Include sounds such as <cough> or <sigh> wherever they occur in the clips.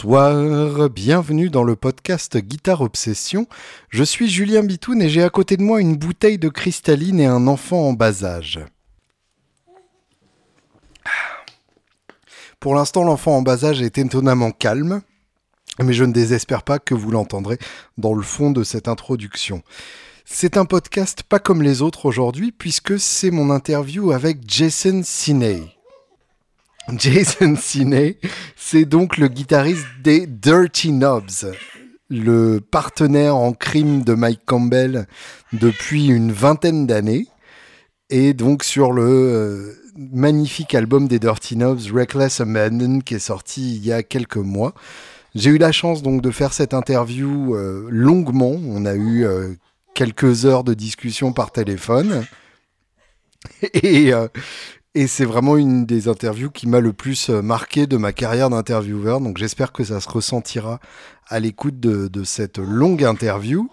Bonsoir, bienvenue dans le podcast Guitare Obsession. Je suis Julien Bitoun et j'ai à côté de moi une bouteille de cristalline et un enfant en bas âge. Pour l'instant, l'enfant en bas âge est étonnamment calme, mais je ne désespère pas que vous l'entendrez dans le fond de cette introduction. C'est un podcast pas comme les autres aujourd'hui, puisque c'est mon interview avec Jason Siney. <laughs> Jason Siney, c'est donc le guitariste des Dirty Knobs, le partenaire en crime de Mike Campbell depuis une vingtaine d'années, et donc sur le euh, magnifique album des Dirty Knobs, Reckless Abandon, qui est sorti il y a quelques mois. J'ai eu la chance donc de faire cette interview euh, longuement. On a eu euh, quelques heures de discussion par téléphone. <laughs> Et, et c'est vraiment une des interviews qui m'a le plus euh, marqué de ma carrière d'intervieweur. Donc j'espère que ça se ressentira à l'écoute de, cette longue interview.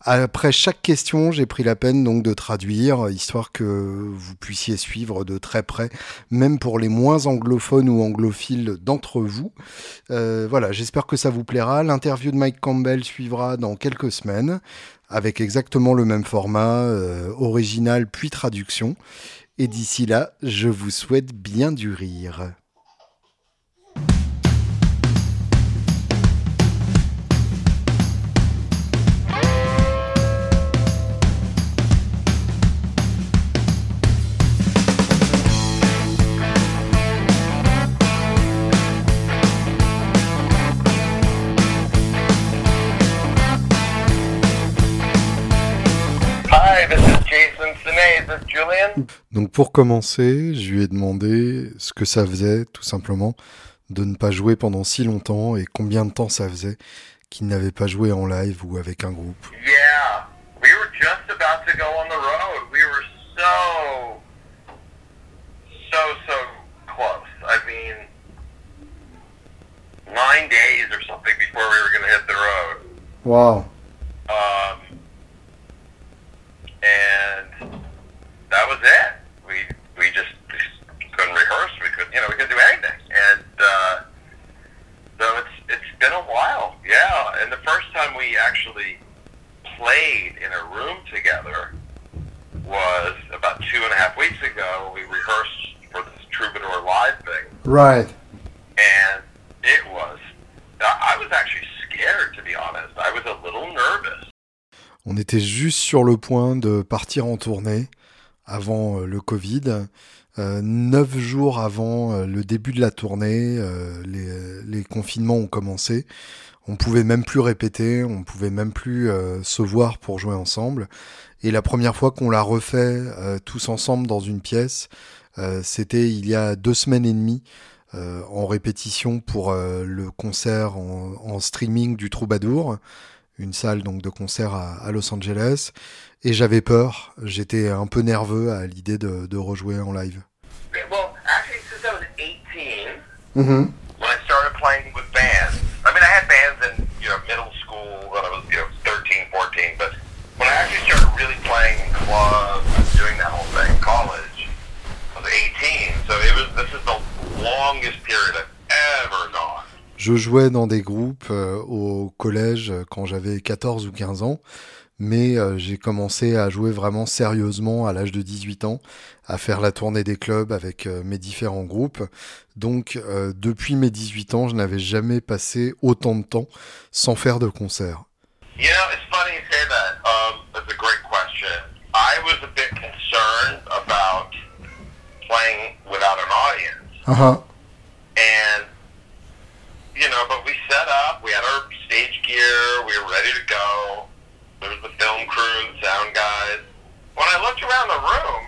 Après chaque question, j'ai pris la peine donc de traduire, histoire que vous puissiez suivre de très près, même pour les moins anglophones ou anglophiles d'entre vous. Euh, voilà, j'espère que ça vous plaira. L'interview de Mike Campbell suivra dans quelques semaines, avec exactement le même format, euh, original puis traduction. Et d'ici là, je vous souhaite bien du rire. Donc pour commencer, je lui ai demandé ce que ça faisait tout simplement de ne pas jouer pendant si longtemps et combien de temps ça faisait qu'il n'avait pas joué en live ou avec un groupe. Yeah, we were just about to go on the road. We were so, so, so close. I mean, nine days or something before we were going to hit the road. Wow. Um, and that was it. We we just, couldn't rehearse. We could you know we couldn't do anything. And uh, so it's it's been a while. Yeah. And the first time we actually played in a room together was about two and a half weeks ago. We rehearsed for this Troubadour Live thing. Right. And it was. I was actually scared, to be honest. I was a little nervous. On était juste sur le point de partir en tournée avant euh, le Covid. Euh, neuf jours avant euh, le début de la tournée, les, confinements ont commencé. On pouvait même plus répéter, on pouvait même plus se voir pour jouer ensemble. Et la première fois qu'on l'a refait tous ensemble dans une pièce, c'était il y a deux semaines et demie en répétition pour le concert en, streaming du Troubadour, une salle donc de concert à Los Angeles. et j'avais peur. J'étais un peu nerveux à l'idée de, de rejouer en live. Well, actually, since I was 18, when I started playing with bands, I mean, I had bands in you know middle school when I was you know 13, 14, but when I actually started really playing in clubs, doing that whole thing, college, I was 18. So it was this is the longest period I've ever gone. Je jouais dans des groupes euh, au collège quand j'avais 14 ou 15 ans mais euh, j'ai commencé à jouer vraiment sérieusement à l'âge de 18 ans, à faire la tournée des clubs avec euh, mes différents groupes. Donc euh, depuis mes 18 ans, je n'avais jamais passé autant de temps sans faire de concert. You know, it's funny you say that. Um, that's a great question. I was a bit concerned about playing without an audience. Uh-huh. And, you know, but we set up, we had our stage gear, we were ready to go. There was the film crew, the sound guys. When I looked around the room,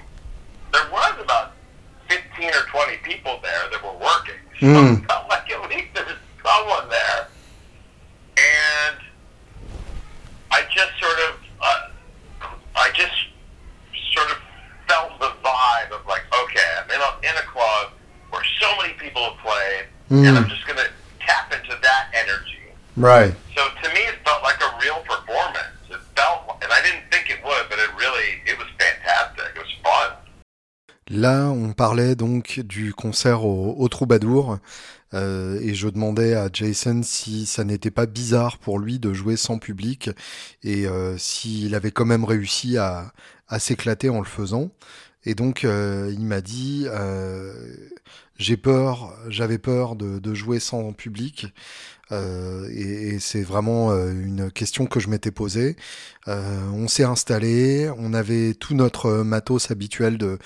there was about 15 or 20 people there that were working. So mm. it felt like at least there was someone there. And I just sort of, uh, I just sort of felt the vibe of like, okay, I'm in a, in a club where so many people have played, mm. and I'm just going to tap into that energy. Right. So to me, it felt like a real performance. Là, on parlait donc du concert au, au Troubadour. Euh, et je demandais à Jason si ça n'était pas bizarre pour lui de jouer sans public et euh, s'il avait quand même réussi à, à s'éclater en le faisant. Et donc euh, il m'a dit j'ai peur, j'avais peur de, de, jouer sans public. Euh, et, et c'est vraiment euh, une question que je m'étais posée. Euh, on s'est installé, on avait tout notre matos habituel de,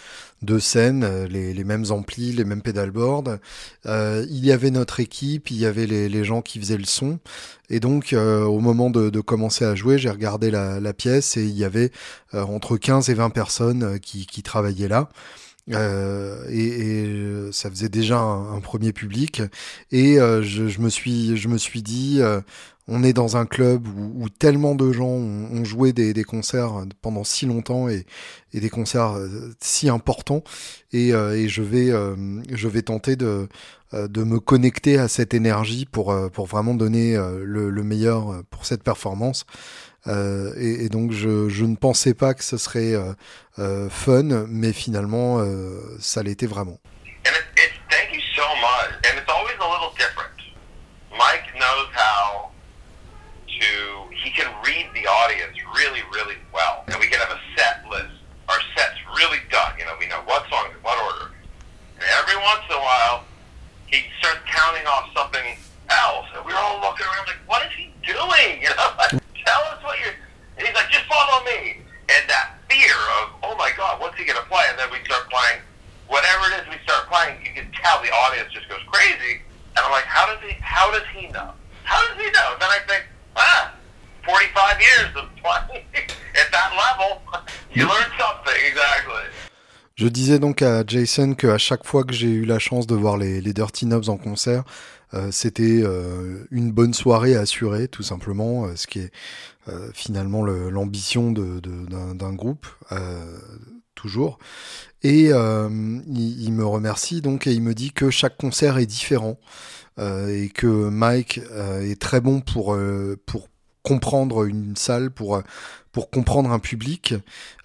de scène, les, les mêmes amplis, les mêmes pedalboards. Euh, il y avait notre équipe, il y avait les, les gens qui faisaient le son. Et donc, euh, au moment de, de, commencer à jouer, j'ai regardé la, la, pièce et il y avait entre 15 et 20 personnes qui, qui travaillaient là. Euh, et, et, euh, ça faisait déjà un, premier public. Et euh, je, je, me suis je me suis dit euh, on est dans un club où, où tellement de gens ont, ont joué des, des, concerts pendant si longtemps et, et des concerts si importants. Et, et je vais je vais tenter de de me connecter à cette énergie pour pour vraiment donner le, le meilleur pour cette performance euh, et, donc je, je, ne pensais pas que ce serait euh, euh, fun, mais finalement euh, ça l'était vraiment. Tell us what you're. And he's like, just follow me. And that fear of, oh my God, what's he going to play? And then we start playing whatever it is we start playing. You can tell the audience just goes crazy. And I'm like, how does he? How does he know? How does he know? And then I think, ah, 45 years of <laughs> playing at that level, you learn something exactly. Je disais donc à Jason qu'à chaque fois que j'ai eu la chance de voir les, les Dirty Knobs en concert, euh, c'était euh, une bonne soirée assurée, tout simplement, euh, ce qui est finalement l'ambition d'un groupe, toujours. Et il, il, me remercie donc et il me dit que chaque concert est différent. et que Mike est très bon pour, pour comprendre une salle, pour pour comprendre un public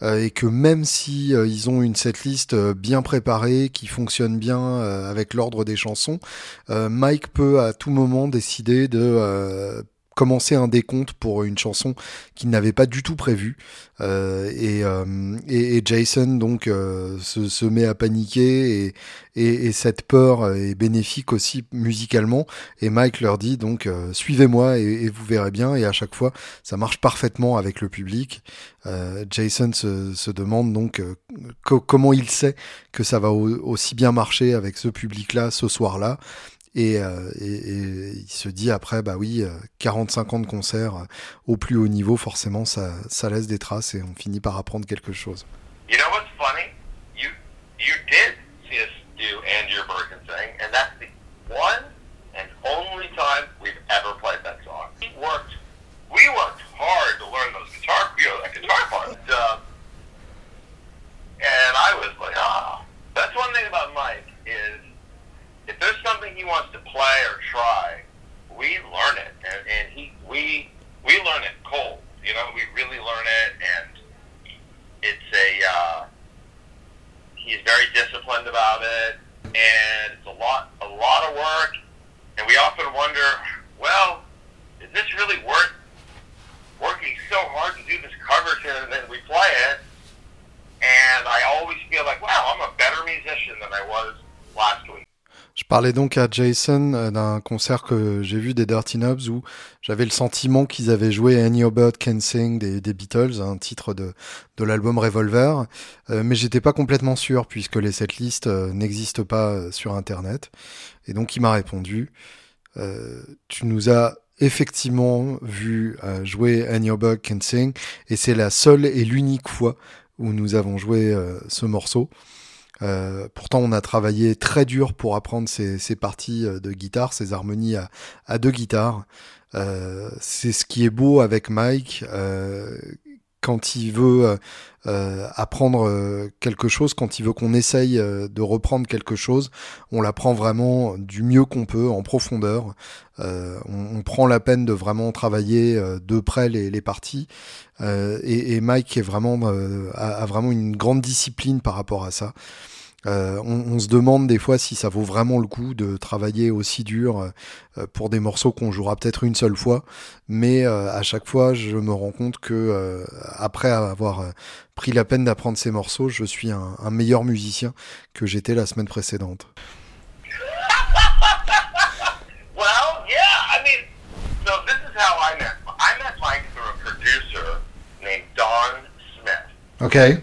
euh, et que même si euh, ils ont une setlist euh, bien préparée qui fonctionne bien avec l'ordre des chansons, Mike peut à tout moment décider de commencer un décompte pour une chanson qu'il n'avait pas du tout prévu. Euh, et, euh, et, Jason donc euh, se, met à paniquer et, et, et, cette peur est bénéfique aussi musicalement. Et Mike leur dit donc suivez-moi et, vous verrez bien. Et à chaque fois ça marche parfaitement avec le public. Jason se, demande donc co comment il sait que ça va aussi bien marcher avec ce public là ce soir là et, euh, et, et, il se dit après, bah oui, 45 ans de concert euh, au plus haut niveau, forcément, ça, ça laisse des traces et on finit par apprendre quelque chose. You know what's funny? You, you did see us do And Your Birkin thing, and that's he wants to play or try, we learn it, and, and he we we learn it cold. You know, we really learn it, and it's a uh, he's very disciplined about it, and it's a lot a lot of work, and we often wonder, well, is this really worth working so hard to do this cover tune, and then we play it, and I always feel like, wow, I'm a better musician than I was last week. Je parlais donc à Jason euh, d'un concert que j'ai vu des Dirty Knobs où j'avais le sentiment qu'ils avaient joué Any Bird Can Sing des, Beatles, un titre de, de l'album Revolver, euh, mais j'étais pas complètement sûr puisque les setlists euh, n'existent pas sur Internet. Et donc il m'a répondu, tu nous as effectivement vu jouer Any Bird Can Sing et c'est la seule et l'unique fois où nous avons joué ce morceau. Euh, pourtant, on a travaillé très dur pour apprendre ces, ces parties euh, de guitare, ces harmonies à, à deux guitares. Euh, c'est ce qui est beau avec Mike euh, quand il veut euh, apprendre quelque chose, quand il veut qu'on essaye de reprendre quelque chose, on l'apprend vraiment du mieux qu'on peut, en profondeur. On, prend la peine de vraiment travailler de près les, parties. Et, Mike a, vraiment une grande discipline par rapport à ça. Euh, on, se demande des fois si ça vaut vraiment le coup de travailler aussi dur euh, pour des morceaux qu'on jouera peut-être une seule fois, mais euh, à chaque fois je me rends compte que après avoir pris la peine d'apprendre ces morceaux, je suis un, un meilleur musicien que j'étais la semaine précédente. <laughs> Okay.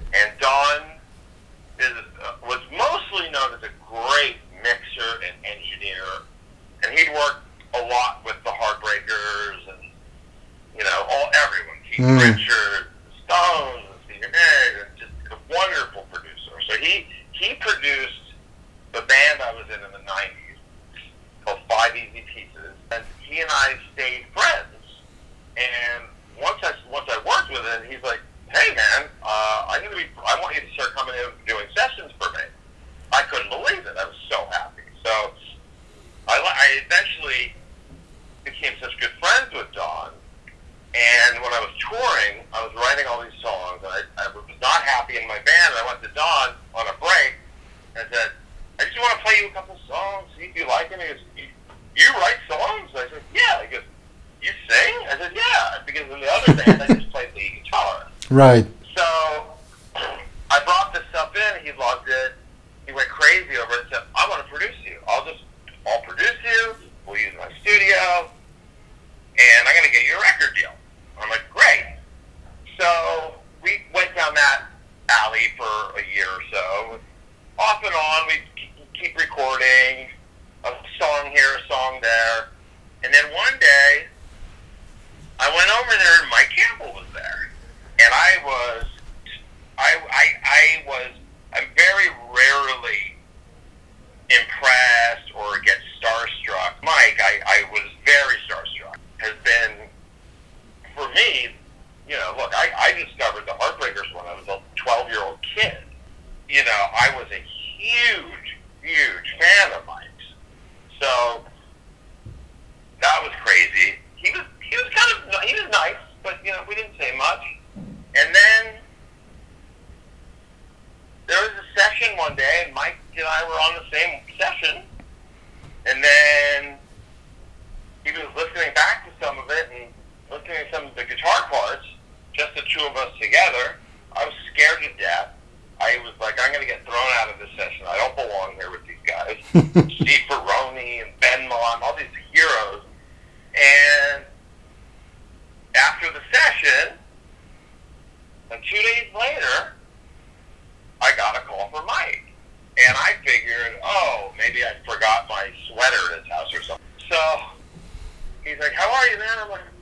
hour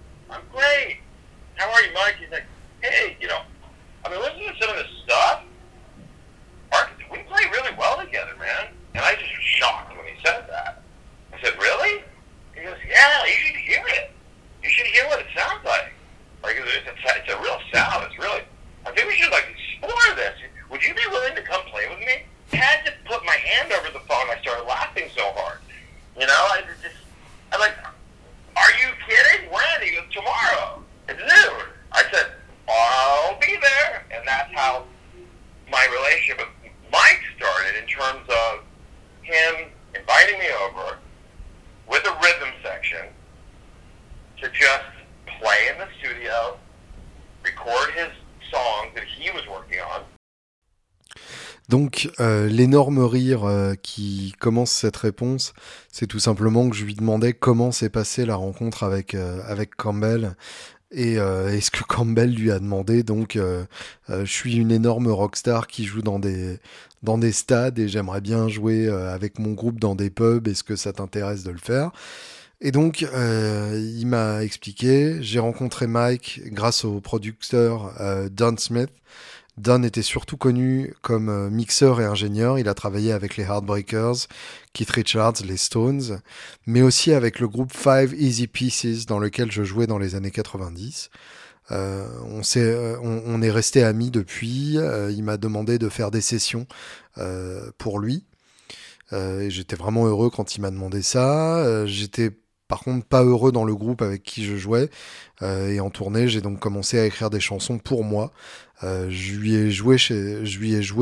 l'énorme rire euh, qui commence cette réponse, c'est tout simplement que je lui demandais comment s'est passée la rencontre avec, euh, avec Campbell. Et euh, est-ce que Campbell lui a demandé? Donc je suis une énorme rockstar qui joue dans des dans des stades et j'aimerais bien jouer avec mon groupe dans des pubs. Est-ce que ça t'intéresse de le faire? Et donc, il m'a expliqué, j'ai rencontré Mike grâce au producteur euh, Don Smith, Dan était surtout connu comme euh, mixeur et ingénieur. Il a travaillé avec les Heartbreakers, Keith Richards, les Stones, mais aussi avec le groupe Five Easy Pieces dans lequel je jouais dans les années 90. Euh, on, est, euh, on, est resté amis depuis. Euh, il m'a demandé de faire des sessions euh, pour lui. Euh, j'étais vraiment heureux quand il m'a demandé ça. J'étais par contre pas heureux dans le groupe avec qui je jouais. et en tournée, j'ai donc commencé à écrire des chansons pour moi. je lui ai joué chez,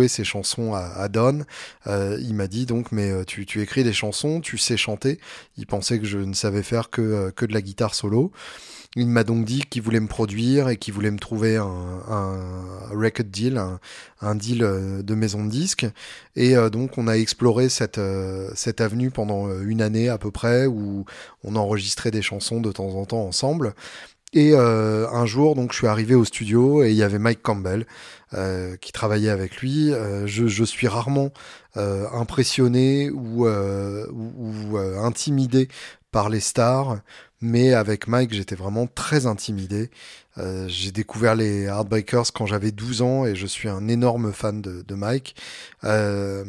ces chansons à, Don. il m'a dit donc mais tu, écris des chansons, tu sais chanter. Il pensait que je ne savais faire que de la guitare solo. Il m'a donc dit qu'il voulait me produire et qu'il voulait me trouver un, record deal, un, deal euh, de maison de disques. Et euh, donc on a exploré cette, euh, avenue pendant une année à peu près où on enregistrait des chansons de temps en temps ensemble. Et un jour, donc, je suis arrivé au studio et il y avait Mike Campbell qui travaillait avec lui. Je, suis rarement impressionné ou intimidé par les stars mais avec Mike, j'étais vraiment très intimidé. Euh, j'ai découvert les Heartbreakers quand j'avais 12 ans et je suis un énorme fan de, de Mike. Euh,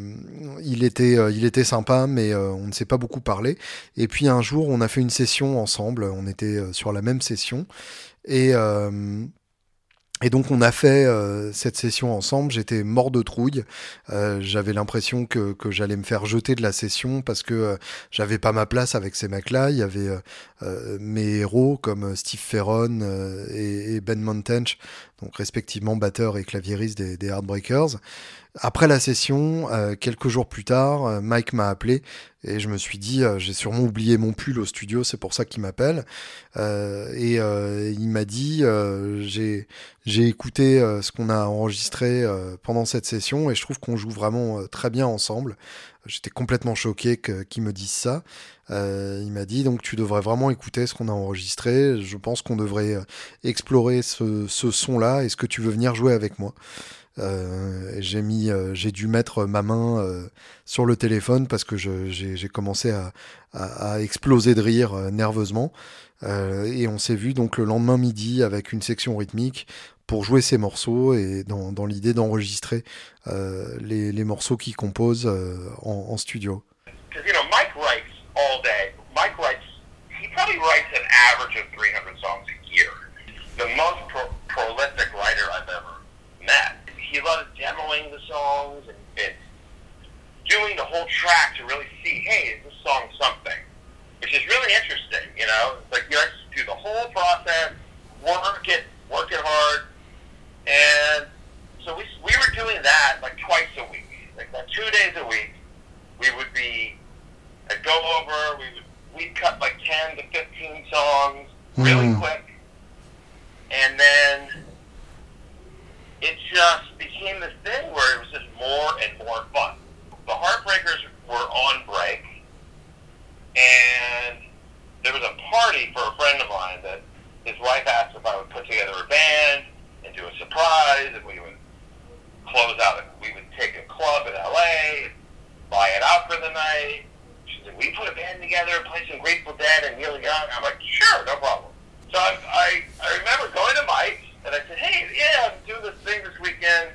il était, euh, il était sympa, mais euh, on ne s'est pas beaucoup parlé. Et puis un jour, on a fait une session ensemble. On était euh, sur la même session et et donc on a fait euh, cette session ensemble, j'étais mort de trouille, euh, j'avais l'impression que, que j'allais me faire jeter de la session parce que euh, j'avais pas ma place avec ces mecs-là, il y avait mes héros comme Steve Ferron et, Ben Montench, donc respectivement batteur et claviériste des, des Heartbreakers. Après la session, euh, quelques jours plus tard, euh, Mike m'a appelé et je me suis dit, euh, j'ai sûrement oublié mon pull au studio, c'est pour ça qu'il m'appelle. et il m'a dit, j'ai j'ai écouté ce qu'on a enregistré pendant cette session et je trouve qu'on joue vraiment très bien ensemble. J'étais complètement choqué qu'il me dise ça. il m'a dit donc tu devrais vraiment écouter ce qu'on a enregistré. Je pense qu'on devrait explorer ce, ce son-là. Est-ce que tu veux venir jouer avec moi? Euh, j'ai mis, euh, j'ai dû mettre ma main euh, sur le téléphone parce que j'ai commencé à, exploser de rire nerveusement. et on s'est vu donc le lendemain midi avec une section rythmique pour jouer ces morceaux et dans, l'idée d'enregistrer les, morceaux qu'il compose en, en, studio. You know, Mike writes all day. Mike writes, he probably writes an average of 300 songs a year. The most pro prolific he loves demoing the songs and, and doing the whole track to really see, hey, is this song something? Which is really interesting, you know? It's like you have to do the whole process, work it, work it hard. And so we, we were doing that like twice a week. Like, like two days a week, we would be, I'd go over, we would, we'd cut like 10 to 15 songs really mm. quick. And then it just became this thing where it was just more and more fun. The Heartbreakers were on break, and there was a party for a friend of mine that his wife asked if I would put together a band and do a surprise, and we would close out. We would take a club in LA, buy it out for the night. She said, "We put a band together, play some Grateful Dead and Neil Young." I'm like, "Sure, no problem." So I, I, I remember going to Mike's and I said, hey, yeah, I'm doing this thing this weekend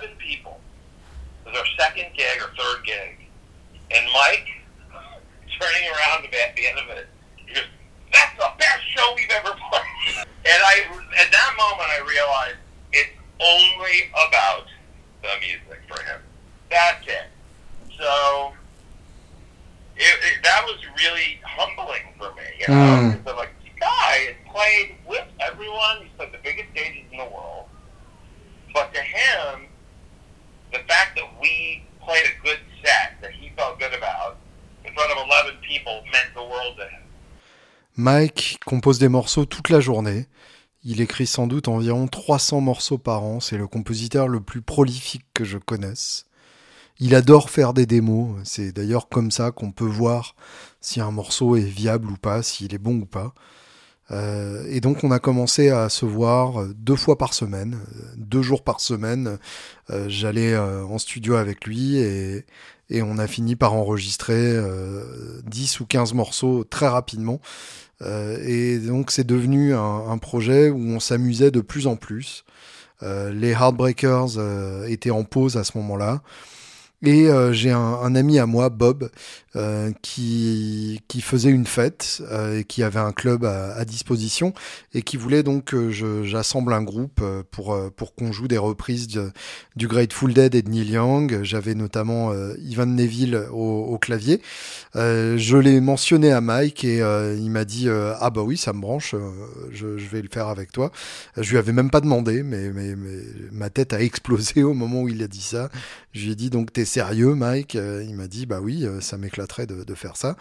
11 people. It was our second gig or third gig. And Mike, <laughs> turning around at the end of it, he goes, that's the best show we've ever played. And I, at that moment, I realized it's only about the music for him. That's it. So it, it, that was really humbling for me. You know, Mm. I'm like, this guy has played with everyone. He's played the biggest stages in the world. But to him, the fact that we played a good set that he felt good about in front of 11 people meant the world to. Mike compose des morceaux toute la journée. Il écrit sans doute environ 300 morceaux par an. C'est le compositeur le plus prolifique que je connaisse. Il adore faire des démos. C'est d'ailleurs comme ça qu'on peut voir si un morceau est viable ou pas, s'il est bon ou pas. Euh, et donc on a commencé à se voir deux fois par semaine, euh, deux jours par semaine. Euh, J'allais euh, en studio avec lui et, on a fini par enregistrer euh, 10 ou 15 morceaux très rapidement. Euh, et donc c'est devenu un, projet où on s'amusait de plus en plus. Euh, les Heartbreakers euh, étaient en pause à ce moment-là. Et euh, j'ai un ami à moi, Bob, euh, qui, qui faisait une fête euh, et qui avait un club à, à disposition et qui voulait donc que j'assemble un groupe euh, pour, euh, pour qu'on joue des reprises de- du Grateful Dead et de Neil Young. J'avais notamment euh, Ivan Neville au, au clavier. Euh, je l'ai mentionné à Mike et il m'a dit ah bah oui ça me branche, je, je vais le faire avec toi. Je lui avais même pas demandé, mais, mais, mais ma tête a explosé au moment où il a dit ça. Je lui ai dit donc t'es sérieux Mike? Il m'a dit bah oui ça de, faire ça.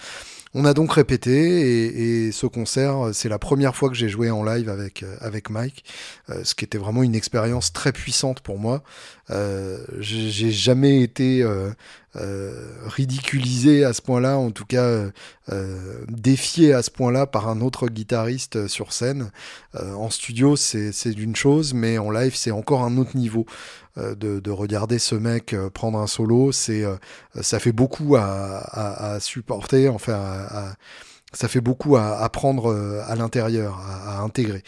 On a donc répété et, ce concert c'est la première fois que j'ai joué en live avec euh, avec Mike, euh, ce qui était vraiment une expérience très puissante pour moi. Euh, j'ai jamais été ridiculisé à ce point-là, en tout cas défié à ce point-là par un autre guitariste sur scène. En studio, c'est c'est une chose, mais en live, c'est encore un autre niveau. Euh, de, de regarder ce mec euh, prendre un solo, c'est euh, ça fait beaucoup à, à, à supporter, enfin, à- ça fait beaucoup à, prendre à l'intérieur, à, intégrer.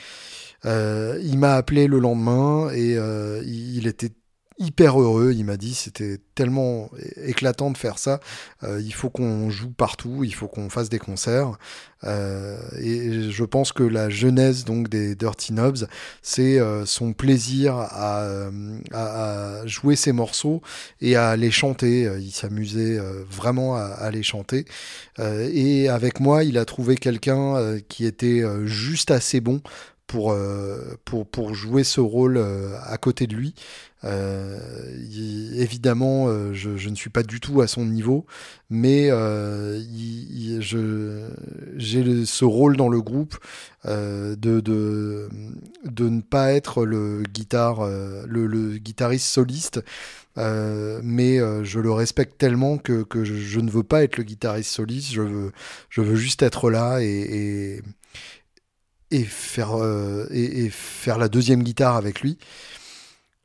Euh, il m'a appelé le lendemain et euh, il était hyper heureux. Il m'a dit c'était tellement éclatant de faire ça. Euh, il faut qu'on joue partout, il faut qu'on fasse des concerts. Euh, et je pense que la genèse donc des Dirty Knobs, c'est euh, son plaisir à, jouer ses morceaux et à les chanter. Il s'amusait vraiment à, à les chanter. Et avec moi, il a trouvé quelqu'un qui était juste assez bon pour, euh, pour, pour jouer ce rôle euh, à côté de lui. Euh, évidemment, je, ne suis pas du tout à son niveau, mais je- j'ai ce rôle dans le groupe de, de, de ne pas être le, le, guitariste soliste, mais je le respecte tellement que, que je, ne veux pas être le guitariste soliste, je veux, je veux juste être là et, et faire, euh, et, et faire la deuxième guitare avec lui.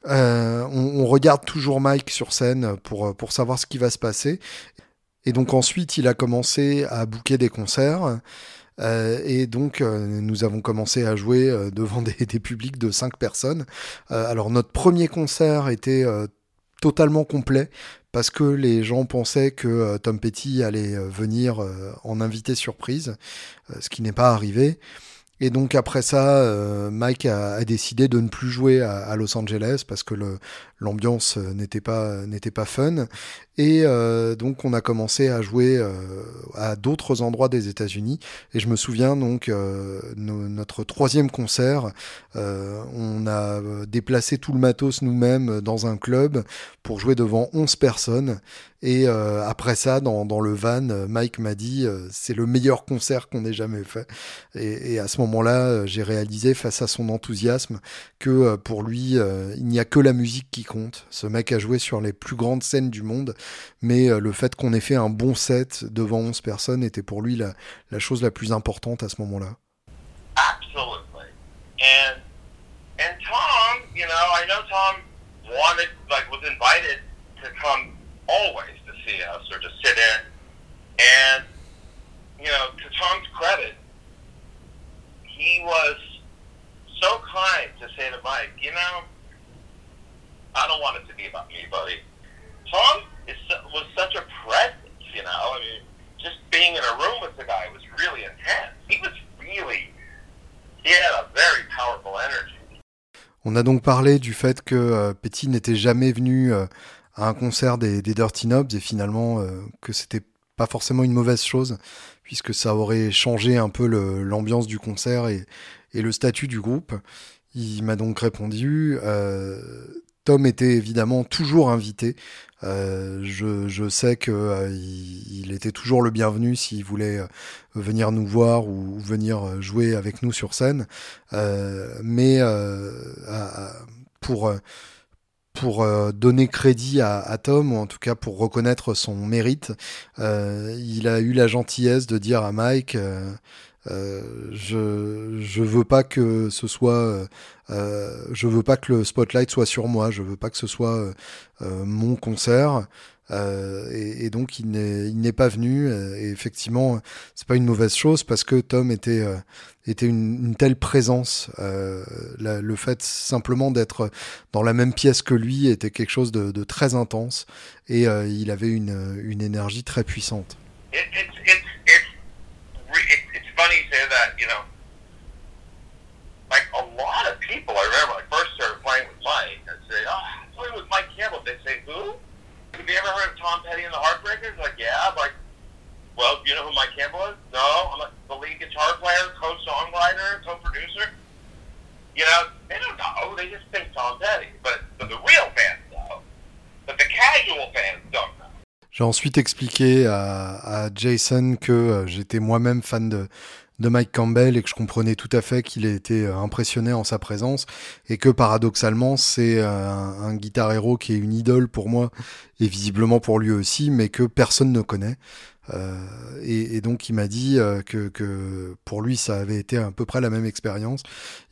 Euh, on, on regarde toujours Mike sur scène pour, pour savoir ce qui va se passer. Et donc ensuite, il a commencé à booker des concerts. Euh, et donc, euh, nous avons commencé à jouer euh, <laughs> devant des, des publics de 5 personnes. Euh, alors, notre premier concert était euh, totalement complet parce que les gens pensaient que euh, Tom Petty allait euh, venir euh, en invité surprise, euh, ce qui n'est pas arrivé. Et donc après ça, euh, Mike a, décidé de ne plus jouer à Los Angeles parce que le, l'ambiance n'était pas n'était pas fun. Et donc on a commencé à jouer à d'autres endroits des États-Unis. Et je me souviens donc notre troisième concert, on a déplacé tout le matos nous-mêmes dans un club pour jouer devant 11 personnes. Et après ça, dans, dans le van, Mike m'a dit c'est le meilleur concert qu'on ait jamais fait. Et, et à ce moment-là, j'ai réalisé face à son enthousiasme que pour lui, il n'y a que la musique qui compte. Ce mec a joué sur les plus grandes scènes du monde mais euh, le fait qu'on ait fait un bon set devant 11 personnes était pour lui la, chose la plus importante à ce moment-là. Absolutely. And and Tom, you know, I know Tom wanted like was invited to come always to see us or to sit in. And you know, to Tom's credit, he was so kind to say to Mike, you know, I don't want it to be about me, buddy. Tom is, was such a presence, you know? I mean, just being in a room with the guy was really intense. He was really, he had a very powerful energy. On a donc parlé du fait que euh, Petty n'était jamais venu euh, à un concert des, Dirty Knobs et finalement euh, que c'était pas forcément une mauvaise chose puisque ça aurait changé un peu l'ambiance du concert et, et, le statut du groupe. Il m'a donc répondu. Tom était évidemment toujours invité euh, je, sais qu'il euh, était toujours le bienvenu s'il voulait euh, venir nous voir ou, venir jouer avec nous sur scène. mais pour donner crédit à, Tom, ou en tout cas pour reconnaître son mérite, il a eu la gentillesse de dire à Mike euh, je je veux pas que ce soit euh, euh, je veux pas que le spotlight soit sur moi. Je veux pas que ce soit mon concert. Et, et, donc il n'est il n'est pas venu. Et effectivement c'est pas une mauvaise chose parce que Tom était était une, une, telle présence. La, le fait simplement d'être dans la même pièce que lui était quelque chose de, de très intense. Et il avait une, une énergie très puissante funny you say that, you know, like a lot of people, I remember when I first started playing with Mike, I'd say, oh, I'm playing with Mike Campbell. They'd say, who? Have you ever heard of Tom Petty and the Heartbreakers? Like, yeah. I'm like, well, you know who Mike Campbell is? No. I'm like, the lead guitar player, co-songwriter, co-producer. You know, they don't know. They just think Tom Petty. But, but the real fans know. But the casual fans don't know. J'ai ensuite expliqué à, Jason que euh, j'étais moi-même fan de, Mike Campbell et que je comprenais tout à fait qu'il ait été euh, impressionné en sa présence et que paradoxalement c'est euh, un, un guitar héros qui est une idole pour moi et visiblement pour lui aussi mais que personne ne connaît et, et, donc il m'a dit euh, que, pour lui ça avait été à peu près la même expérience.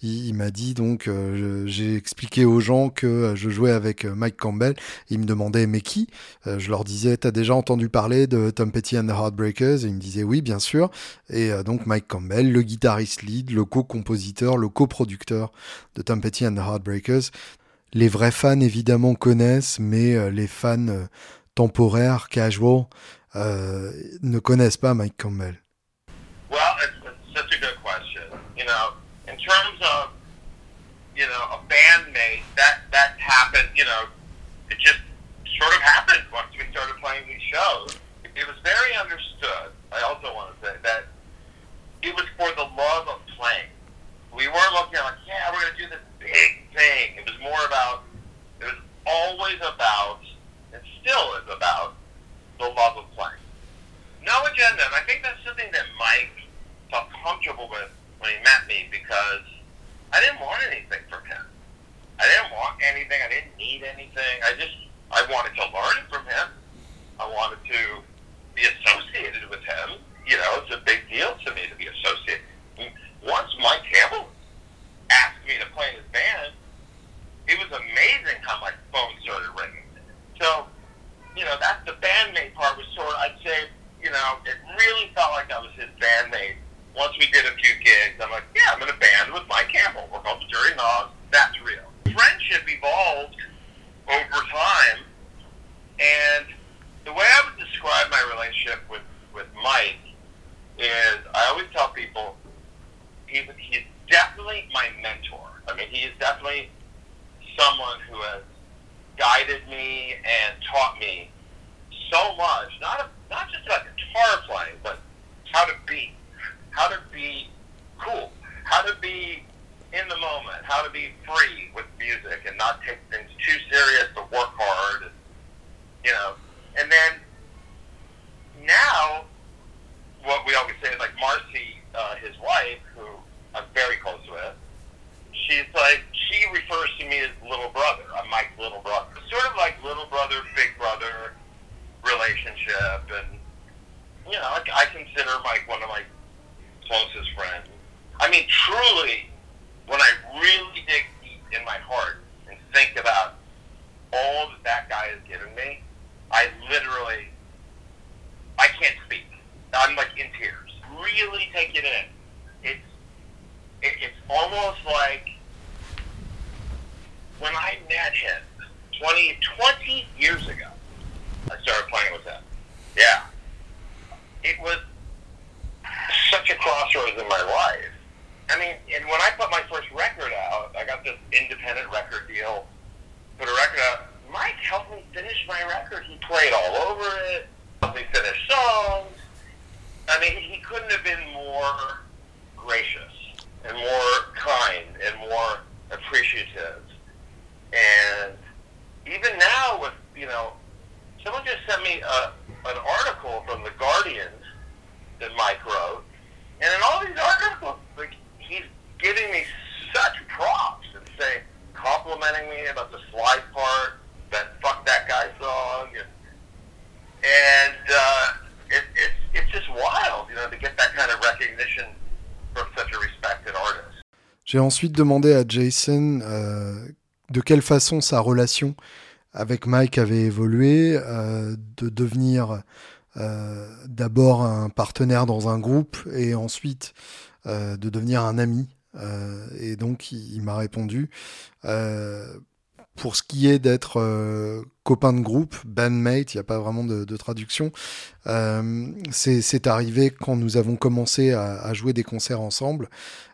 Il, m'a dit donc euh, j'ai expliqué aux gens que je jouais avec Mike Campbell. Il me demandait mais qui? Je leur disais t'as déjà entendu parler de Tom Petty and the Heartbreakers? Et il me disait oui bien sûr. Et donc Mike Campbell, le guitariste lead, le co-compositeur, le coproducteur de Tom Petty and the Heartbreakers. Les vrais fans évidemment connaissent, mais les fans temporaires, casual, euh, ne connaissent pas Mike Campbell. Well, it's, it's such appreciative. And even now, with you know, someone just sent me a, an article from the Guardian that Mike wrote, and in all these articles, like he's giving me such props and saying, complimenting me about the slide part, that fuck that guy song, and, and uh, it, it's it's just wild, you know, to get that kind of recognition J'ai ensuite demandé à Jason euh, de quelle façon sa relation avec Mike avait évolué, euh, de devenir euh, d'abord un partenaire dans un groupe et ensuite de devenir un ami. Et donc il, m'a répondu pour ce qui est d'être euh, copain de groupe, bandmate, il n'y a pas vraiment de, traduction, euh, c'est arrivé quand nous avons commencé à, jouer des concerts ensemble.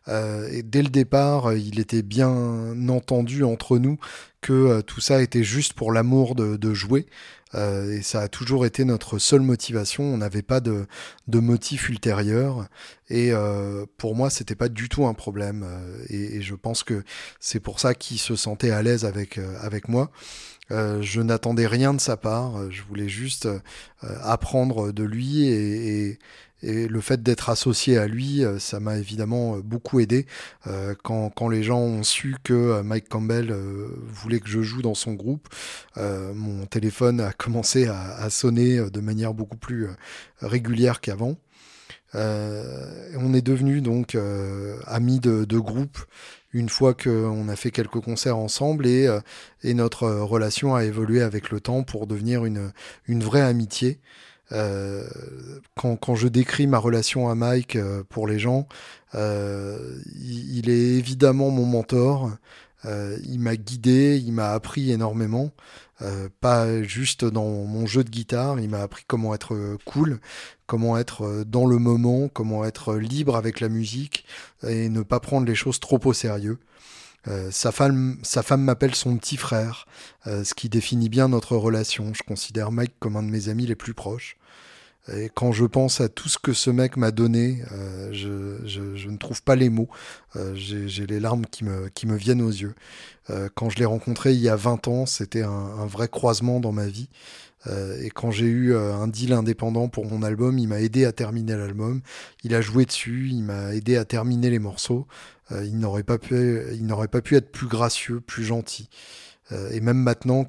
Euh, et dès le départ, il était bien entendu entre nous que euh, tout ça était juste pour l'amour de jouer. Euh, et ça a toujours été notre seule motivation. On n'avait pas de, de motif ultérieur. Et euh, pour moi, c'était pas du tout un problème. Euh, et, je pense que c'est pour ça qu'il se sentait à l'aise avec, euh, avec moi. Je n'attendais rien de sa part. Je voulais juste apprendre de lui et, et, et le fait d'être associé à lui, euh, ça m'a évidemment euh, beaucoup aidé. Euh, quand, quand, les gens ont su que Mike Campbell voulait que je joue dans son groupe, mon téléphone a <laughs> commencé à, à, sonner de manière beaucoup plus régulière qu'avant. on est devenu donc amis de, de, groupe une fois qu'on a fait quelques concerts ensemble et, et, notre relation a évolué avec le temps pour devenir une, une vraie amitié. Euh, quand, quand, je décris ma relation à Mike euh, pour les gens, euh, il, il, est évidemment mon mentor. Il m'a guidé, il m'a appris énormément. Euh, pas juste dans mon jeu de guitare, il m'a appris comment être cool, comment être dans le moment, comment être libre avec la musique et ne pas prendre les choses trop au sérieux. Euh, sa femme, sa femme m'appelle son petit frère, euh, ce qui définit bien notre relation. Je considère Mike comme un de mes amis les plus proches. Et quand je pense à tout ce que ce mec m'a donné, euh, je, ne trouve pas les mots. Euh, J'ai les larmes qui me, viennent aux yeux. Euh, quand je l'ai rencontré il y a 20 ans, c'était un, vrai croisement dans ma vie. Et quand j'ai eu un deal indépendant pour mon album, il m'a aidé à terminer l'album. Il a joué dessus, il m'a aidé à terminer les morceaux. Il n'aurait pas pu être plus gracieux, plus gentil. Euh, et même maintenant,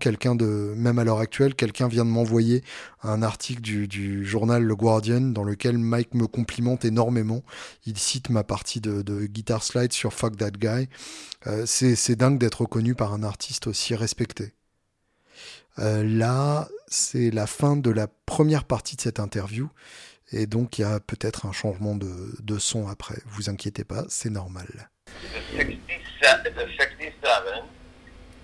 même à l'heure actuelle, quelqu'un vient de m'envoyer un article du, journal Le Guardian dans lequel Mike me complimente énormément. Il cite ma partie de, de Guitar Slide sur Fuck That Guy. Euh, c'est dingue d'être reconnu par un artiste aussi respecté. Euh, là, c'est la fin de la première partie de cette interview. Et donc, il y a peut-être un changement de, son après. Vous inquiétez pas, c'est normal. The 67, the 67.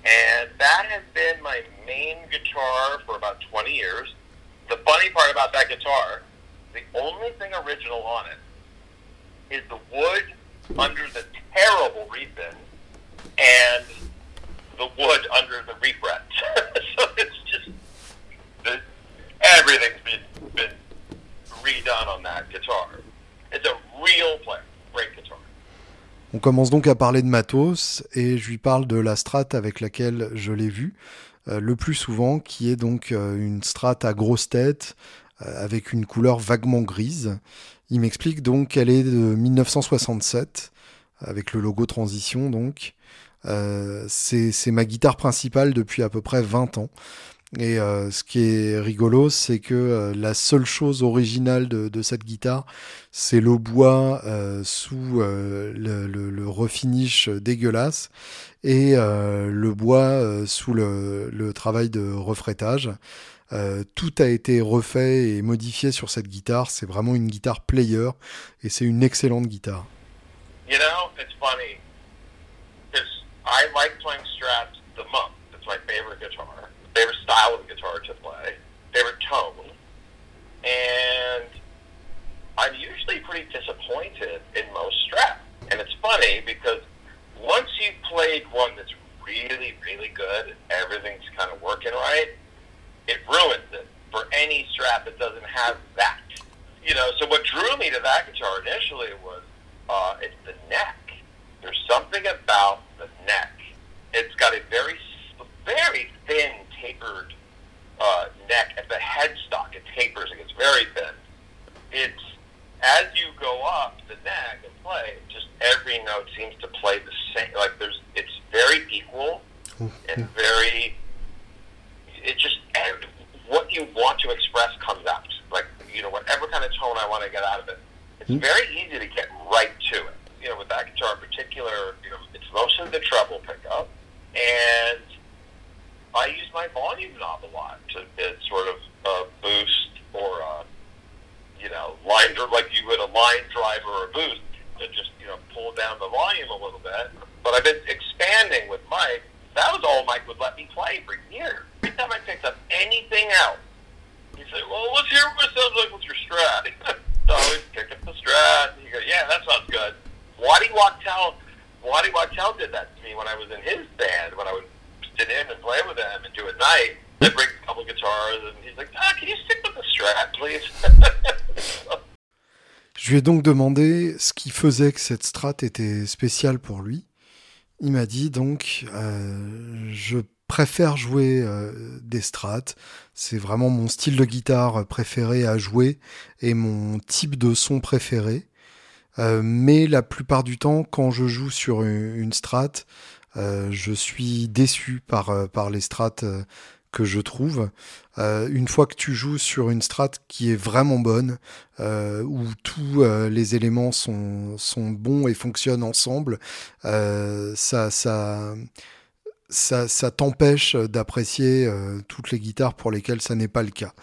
And that has been my main guitar for about 20 years. The funny part about that guitar, the only thing original on it is the wood under the terrible reefin and the wood under the refret. <laughs> so it's just, the, everything's been, been redone on that guitar. It's a real player, great guitar. On commence donc à parler de matos et je lui parle de la strat avec laquelle je l'ai vu euh, le plus souvent, qui est donc euh, une strat à grosse tête euh, avec une couleur vaguement grise. Il m'explique donc qu'elle est de 1967 avec le logo Transition donc. c'est ma guitare principale depuis à peu près 20 ans. Et euh, ce qui est rigolo, c'est que euh, la seule chose originale de, cette guitare, c'est le bois euh, sous le, le, refinish dégueulasse et le bois sous le, travail de refrétage. tout a été refait et modifié sur cette guitare. C'est vraiment une guitare player et c'est une excellente guitare. You know, it's funny I like playing Strats the. It's guitar. Style of guitar to play, favorite tone, and I'm usually pretty disappointed in most Strats. And it's funny because once you've played one that's really, really good everything's kind of working right, it ruins it for any Strat that doesn't have that. You know, so what drew me to that guitar initially was uh, it's the neck. There's something about the neck. It's got a very, very thin tapered uh, neck at the headstock. It tapers, it gets very thin. It's as you go up the neck and play, just every note seems to play the same. Like there's, it's very equal and very. It just what you want to express comes out. Like you know, whatever kind of tone I want to get out of it. It's mm-hmm. very donc demandé ce qui faisait que cette strat était spéciale pour lui. Il m'a dit donc, euh, je préfère jouer euh, des strats. C'est vraiment mon style de guitare préféré à jouer et mon type de son préféré. Euh, mais la plupart du temps, quand je joue sur une, une strat, je suis déçu par, par les strates que je trouve. une fois que tu joues sur une strat qui est vraiment bonne, où tous les éléments sont, bons et fonctionnent ensemble, ça, ça, ça t'empêche d'apprécier toutes les guitares pour lesquelles ça n'est pas le cas.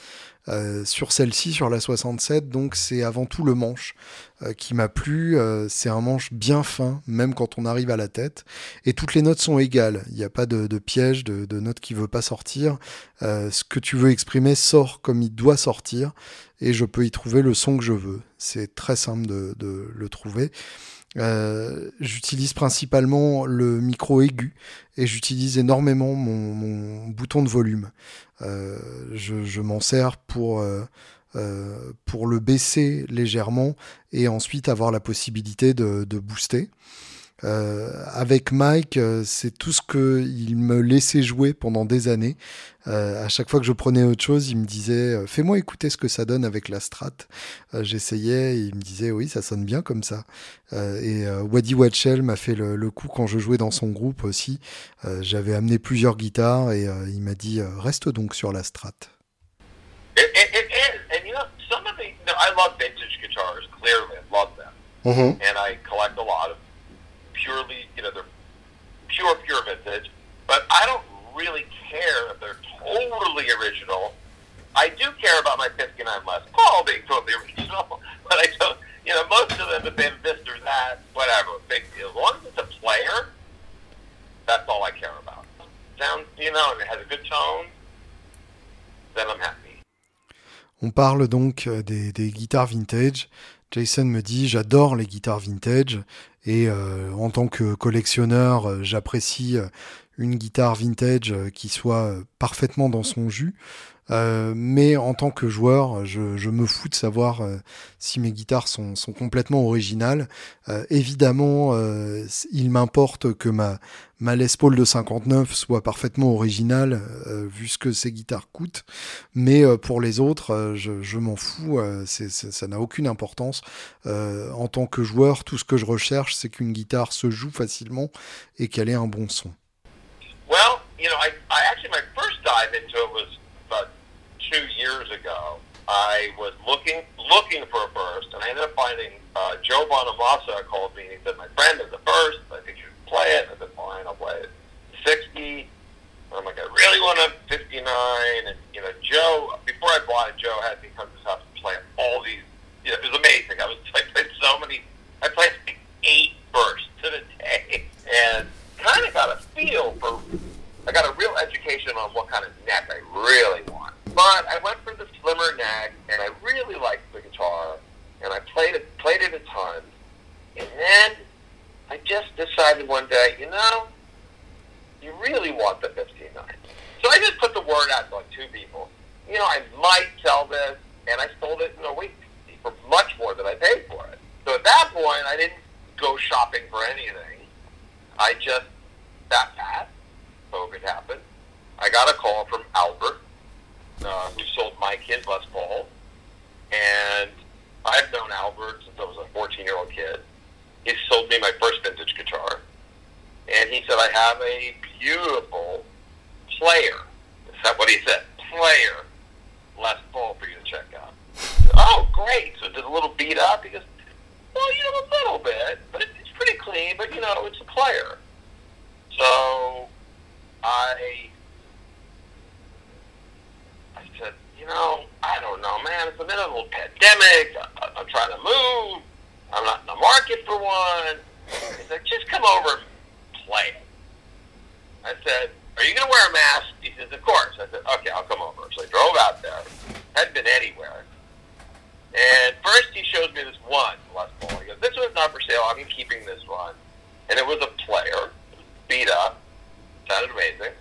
Euh, sur celle-ci, sur la 67, donc c'est avant tout le manche euh, qui m'a plu. Euh, c'est un manche bien fin, même quand on arrive à la tête. Et toutes les notes sont égales. Il n'y a pas de, piège, de, de note qui veut pas sortir. ce que tu veux exprimer sort comme il doit sortir. Et je peux y trouver le son que je veux. C'est très simple de, de le trouver. Euh, j'utilise principalement le micro aigu et j'utilise énormément mon, mon, bouton de volume. Euh, je, m'en sers pour, euh, euh pour le baisser légèrement et ensuite avoir la possibilité de booster. Euh, avec Mike, euh, c'est tout ce qu'il me laissait jouer pendant des années. Euh, à chaque fois que je prenais autre chose, il me disait Fais-moi écouter ce que ça donne avec la strat. J'essayais et il me disait Oui, ça sonne bien comme ça. et Waddy Watchell m'a fait le, coup quand je jouais dans son groupe aussi. J'avais amené plusieurs guitares et il m'a dit Reste donc sur la strat. purely, you know, they're pure, pure vintage. But I don't really care if they're totally original. I do care about my 59 Les Paul being totally original, but I don't, you know, most of them have been this or that, whatever, big deal. As long as it's a player, that's all I care about. Sounds, you know, and it has a good tone, then I'm happy. On parle donc euh, des, guitares vintage. Jason me dit j'adore les guitares vintage et euh, en tant que collectionneur, euh, j'apprécie une guitare vintage qui soit parfaitement dans son jus. Euh, mais en tant que joueur, je, me fous de savoir euh, si mes guitares sont, complètement originales. Euh, évidemment, il m'importe que ma, ma Les Paul de 59 soit parfaitement originale, vu ce que ces guitares coûtent. Mais pour les autres, je, m'en fous. ça n'a aucune importance. en tant que joueur, tout ce que je recherche, c'est qu'une guitare se joue facilement et qu'elle ait un bon son. Two years ago. I was looking looking for a burst, and I ended up finding uh, Joe Bonamassa called me and he said, "My friend has a burst. I think you should play it." I said, "Fine, I'll play it." Sixty. I'm like, I really want a 59, and you know, Joe. Before I bought it, Joe had me come to his house and play all these. You know, it was amazing. I was <laughs> I played so many. I played like eight bursts in a day, and kind of got a feel for. I got a real education on what kind of neck I really want. But I went for the slimmer neck, and I really liked the guitar, and I played it played it a ton. And then I just decided one day, you know, you really want the 59. So I just put the word out to like two people. You know, I might sell this, and I sold it in a week for much more than I paid for it. So at that point, I didn't go shopping for anything. I just that passed. COVID happened. I got a call from Albert, uh, who sold my kid Les Paul, and I've known Albert since I was a 14 year old kid. He sold me my first vintage guitar, and he said I have a beautiful player. Is that what he said? Player Les Paul for you to check out. Oh, great! So it's a little beat up. He goes, well, you know, a little bit, but pretty clean. But you know, it's a player. So I I said, you know, I don't know, man. It's the middle of. I, I'm trying to move. I'm not in the market for one. He said, just come over and play. I said, are you going to wear a mask? He says, of course. I said, okay, I'll come over. So I drove out there. Hadn't been anywhere. And first he shows me this one Les Paul. He goes, this one's not for sale. I'm keeping this one. And it was a player, beat up. Sounded amazing.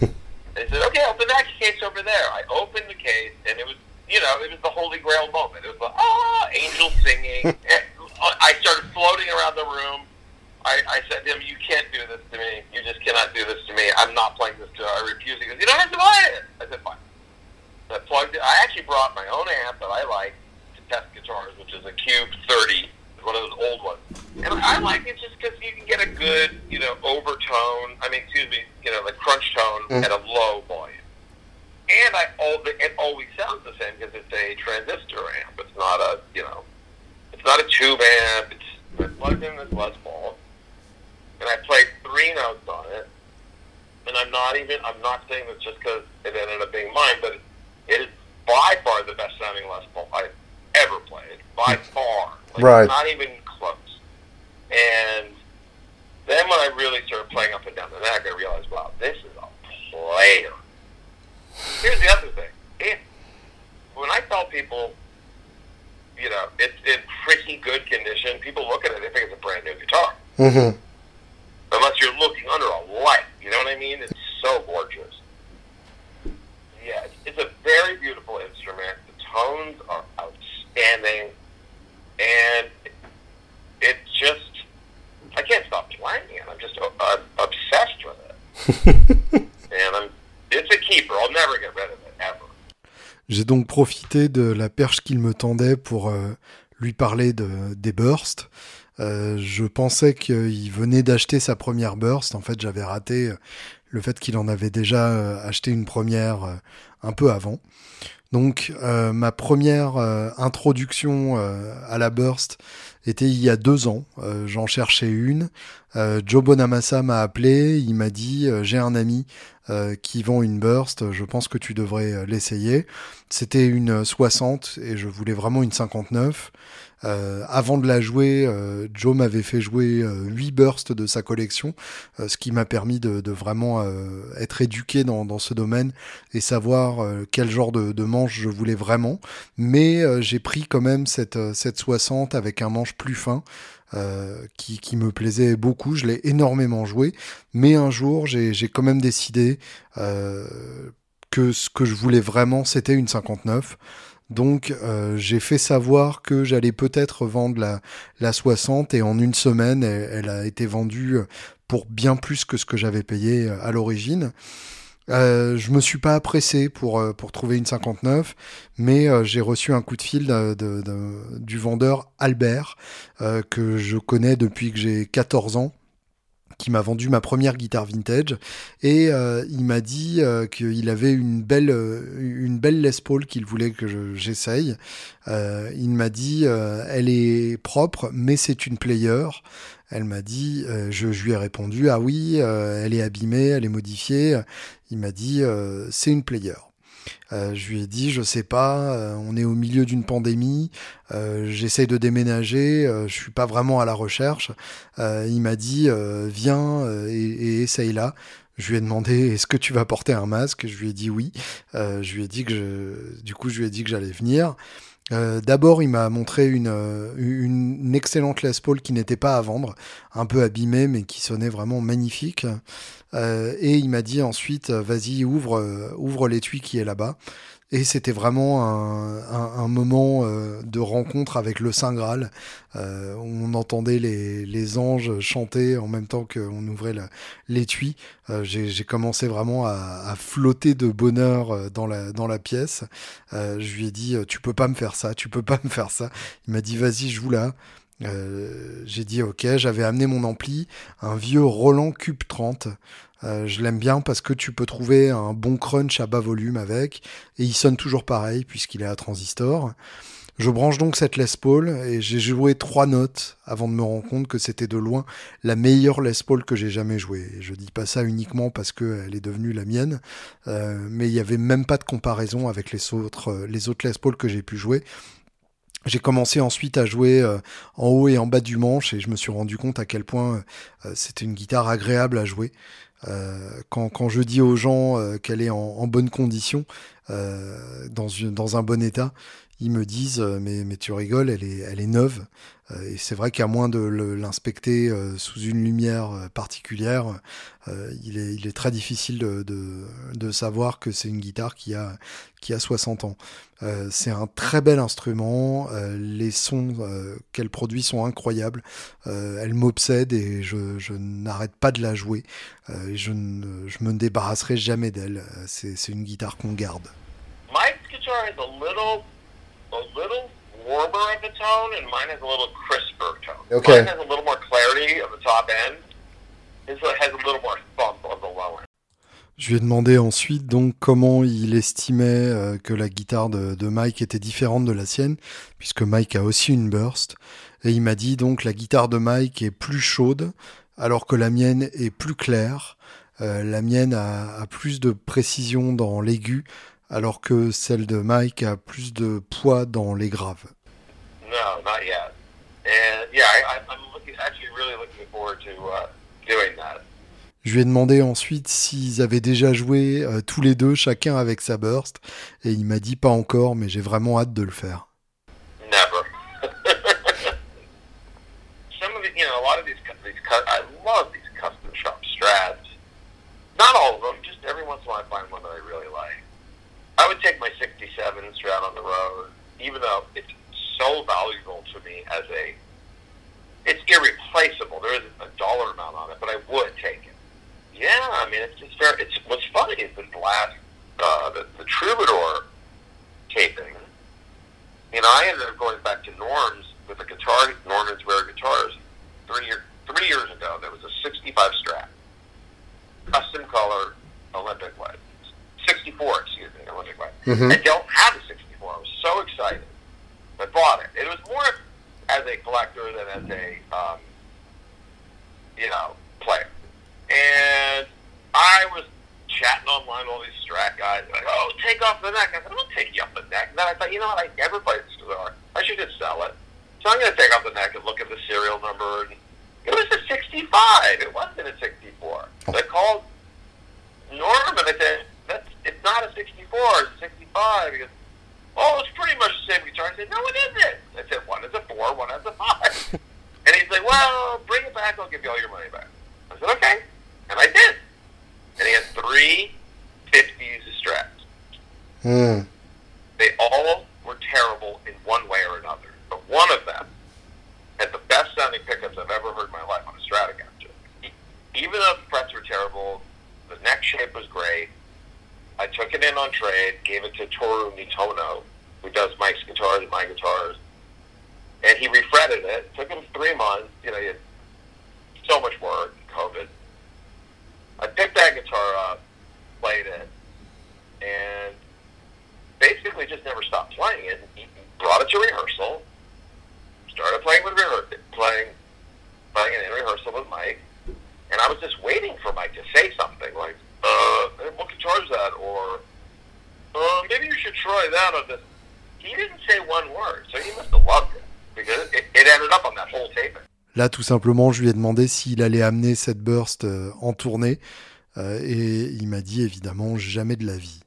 <laughs> and he said, okay, open that case over there. I opened the case, and it was, you know, it was the Holy Grail moment. It was like, ah, angels singing. <laughs> I started floating around the room. I, I said to him, you can't do this to me. You just cannot do this to me. I'm not playing this to I refuse. He goes, you don't have to buy it. I said, fine. So I plugged it. I actually brought my own amp that I like to test guitars, which is a Cube 30, one of those old ones. And I like it just because you can get a good, you know, overtone. I mean, excuse me, you know, the crunch tone Mm. at a low volume. And I, it always sounds the same because it's a transistor amp. It's not a, you know, it's not a tube amp. It's plugged in this Les Paul, and I played three notes on it. And I'm not even, I'm not saying this just because it ended up being mine, but it, it is by far the best sounding Les Paul I've ever played. By hmm. far. Like, Right. Not even close. And then when I really started playing up and down the neck, I realized, wow, this is a player. Here's the other thing. If, when I tell people, you know, it's in pretty good condition, people look at it, they think it's a brand new guitar. Mhm. Unless you're looking under a light. You know what I mean? It's so gorgeous. Yeah, it's- it's a very beautiful instrument. The tones are outstanding. And it's just, I can't stop playing it. I'm just uh, I'm obsessed with it. <laughs> and I'm, J'ai donc profité de la perche qu'il me tendait pour euh, lui parler de, des bursts. Euh, je pensais qu'il venait d'acheter sa première burst. En fait, j'avais raté euh, le fait qu'il en avait déjà acheté une première un peu avant. Donc, ma première introduction à la burst était il y a deux ans. J'en cherchais une. Euh, Joe Bonamassa m'a appelé. Il m'a dit euh, j'ai un ami euh, qui vend une burst. Je pense que tu devrais euh, l'essayer. C'était une 60 et je voulais vraiment une 59. Euh, avant de la jouer, Joe m'avait fait jouer euh, 8 bursts de sa collection, ce qui m'a permis de, de vraiment être éduqué dans, dans ce domaine et savoir quel genre de, manche je voulais vraiment. Mais j'ai pris quand même cette, cette 60 avec un manche plus fin. Euh, qui, qui me plaisait beaucoup, je l'ai énormément joué, mais un jour j'ai quand même décidé euh, que ce que je voulais vraiment, c'était une 59. Donc euh, j'ai fait savoir que j'allais peut-être vendre la, la 60 et en une semaine, elle, a été vendue pour bien plus que ce que j'avais payé à l'origine. Euh, je me suis pas pressé pour, pour trouver une 59, mais j'ai reçu un coup de fil de, du vendeur Albert, que je connais depuis que j'ai 14 ans qui m'a vendu ma première guitare vintage et euh, il m'a dit euh, qu'il avait une belle euh, une belle Les Paul qu'il voulait que j'essaye. il m'a dit elle est propre mais c'est une player. Elle m'a dit, je, je, lui ai répondu ah oui, elle est abîmée, elle est modifiée. Il m'a dit c'est une player. Euh, je lui ai dit, je sais pas, euh, on est au milieu d'une pandémie, euh, j'essaye de déménager, je suis pas vraiment à la recherche. il m'a dit, viens et, essaye là. Je lui ai demandé est-ce que tu vas porter un masque? Je lui ai dit oui. je lui ai dit que du coup, je lui ai dit que j'allais venir. D'abord, il m'a montré une, excellente Les qui n'était pas à vendre, un peu abîmée, mais qui sonnait vraiment magnifique. Euh, et il m'a dit ensuite, vas-y, ouvre, euh, ouvre l'étui qui est là-bas. Et c'était vraiment un, moment euh, de rencontre avec le Saint Graal. Euh, on entendait les, anges chanter en même temps qu'on ouvrait l'étui. Euh, J'ai commencé vraiment à, flotter de bonheur euh, dans la, dans la pièce. Euh, je lui ai dit, tu peux pas me faire ça, tu peux pas me faire ça. Il m'a dit, vas-y, joue là. Euh, j'ai dit ok, j'avais amené mon ampli, un vieux Roland Cube 30. Euh, je l'aime bien parce que tu peux trouver un bon crunch à bas volume avec, et il sonne toujours pareil puisqu'il est à transistor. Je branche donc cette Les Paul et j'ai joué trois notes avant de me rendre compte que c'était de loin la meilleure Les Paul que j'ai jamais jouée. je dis pas ça uniquement parce qu'elle est devenue la mienne, euh, mais il y avait même pas de comparaison avec les autres, euh, les autres Les Paul que j'ai pu jouer. J'ai commencé ensuite à jouer euh, en haut et en bas du manche et je me suis rendu compte à quel point euh, c'était une guitare agréable à jouer. Euh, quand, je dis aux gens qu'elle est en, bonne condition, dans un bon état, ils me disent mais, mais tu rigoles, elle est, elle est neuve. et c'est vrai qu'à moins de l'inspecter sous une lumière particulière, il, est, il est très difficile de, de, savoir que c'est une guitare qui a, qui a 60 ans. Euh, c'est un très bel instrument, euh, les sons euh, qu'elle produit sont incroyables, euh, elle m'obsède et je, je n'arrête pas de la jouer, je, je me débarrasserai jamais d'elle, c'est, une guitare qu'on garde. A little warmer of the tone and mine has a little crisper tone. Okay. Mine has a little more clarity of the top end, his has a little more thump of the low end. Je lui ai demandé ensuite donc comment il estimait euh, que la guitare de, de, Mike était différente de la sienne, puisque Mike a aussi une burst. Et il m'a dit donc la guitare de Mike est plus chaude, alors que la mienne est plus claire. Euh, la mienne a, a, plus de précision dans l'aigu, alors que celle de Mike a plus de poids dans les graves. No, not yet. And yeah, I, I'm looking, actually really looking forward to uh, doing that. Je lui ai demandé ensuite s'ils avaient déjà joué euh, tous les deux, chacun avec sa burst, et il m'a dit pas encore, mais j'ai vraiment hâte de le faire. Never. <laughs> Some of the, you know, a lot of these, these, I love these custom shop strats. Not all of them, 67 Strat on the road, even though it's so valuable to me as a, it's irreplaceable. There isn't a dollar amount on it, but I would take it. Yeah, I mean, it's just very, it's, what's funny is this last, uh, the, the Troubadour taping, know, I ended up going back to Norm's with a guitar, Norman's Rare Guitars, three, year, three years ago. There was a 65 Strat, custom color, Olympic white. 64, excuse me, Olympic white. Mhm. I don't have a 64. I was so excited. I bought it. It was more as a collector than as a, um, you know, player. And I was chatting online with all these strat guys. Like, oh, take off the neck. I said, I'm not taking off the neck. And then I thought, you know what? I never played this guitar. I should just sell it. So I'm going to take off the neck and look at the serial number. And it was a 65. It wasn't a 64. So I called Norm and I said, That's, it's not a 64. 65. He goes, oh, it's pretty much the same guitar. I said, no, it isn't. I said, one is a 4, one has a 5. <laughs> and he's like, well, bring it back. I'll give you all your money back. I said, okay. And I did. And he had three 50s Strats. Hmm. They all were terrible in one way or another. But one of them had the best sounding pickups I've ever heard in my life on a Stratocaster. Even though the frets were terrible, the neck shape was great. I took it in on trade, gave it to Toru Nitono, who does Mike's guitars and my guitars, and he refretted it. Took him three months. You know, he had so much work, COVID. I picked that guitar up, played it, and basically just never stopped playing it. He brought it to rehearsal, started playing with rehearsal, playing, playing it in rehearsal with Mike, and I was just waiting for Mike to say something like, uh, hey, what guitar is that? Or, maybe you should try that on this. He didn't say one word, so he must have loved it, because it, it ended up on that whole taping. Là, tout simplement, je lui ai demandé s'il allait amener cette burst euh, en tournée. euh, et il m'a dit évidemment jamais de la vie.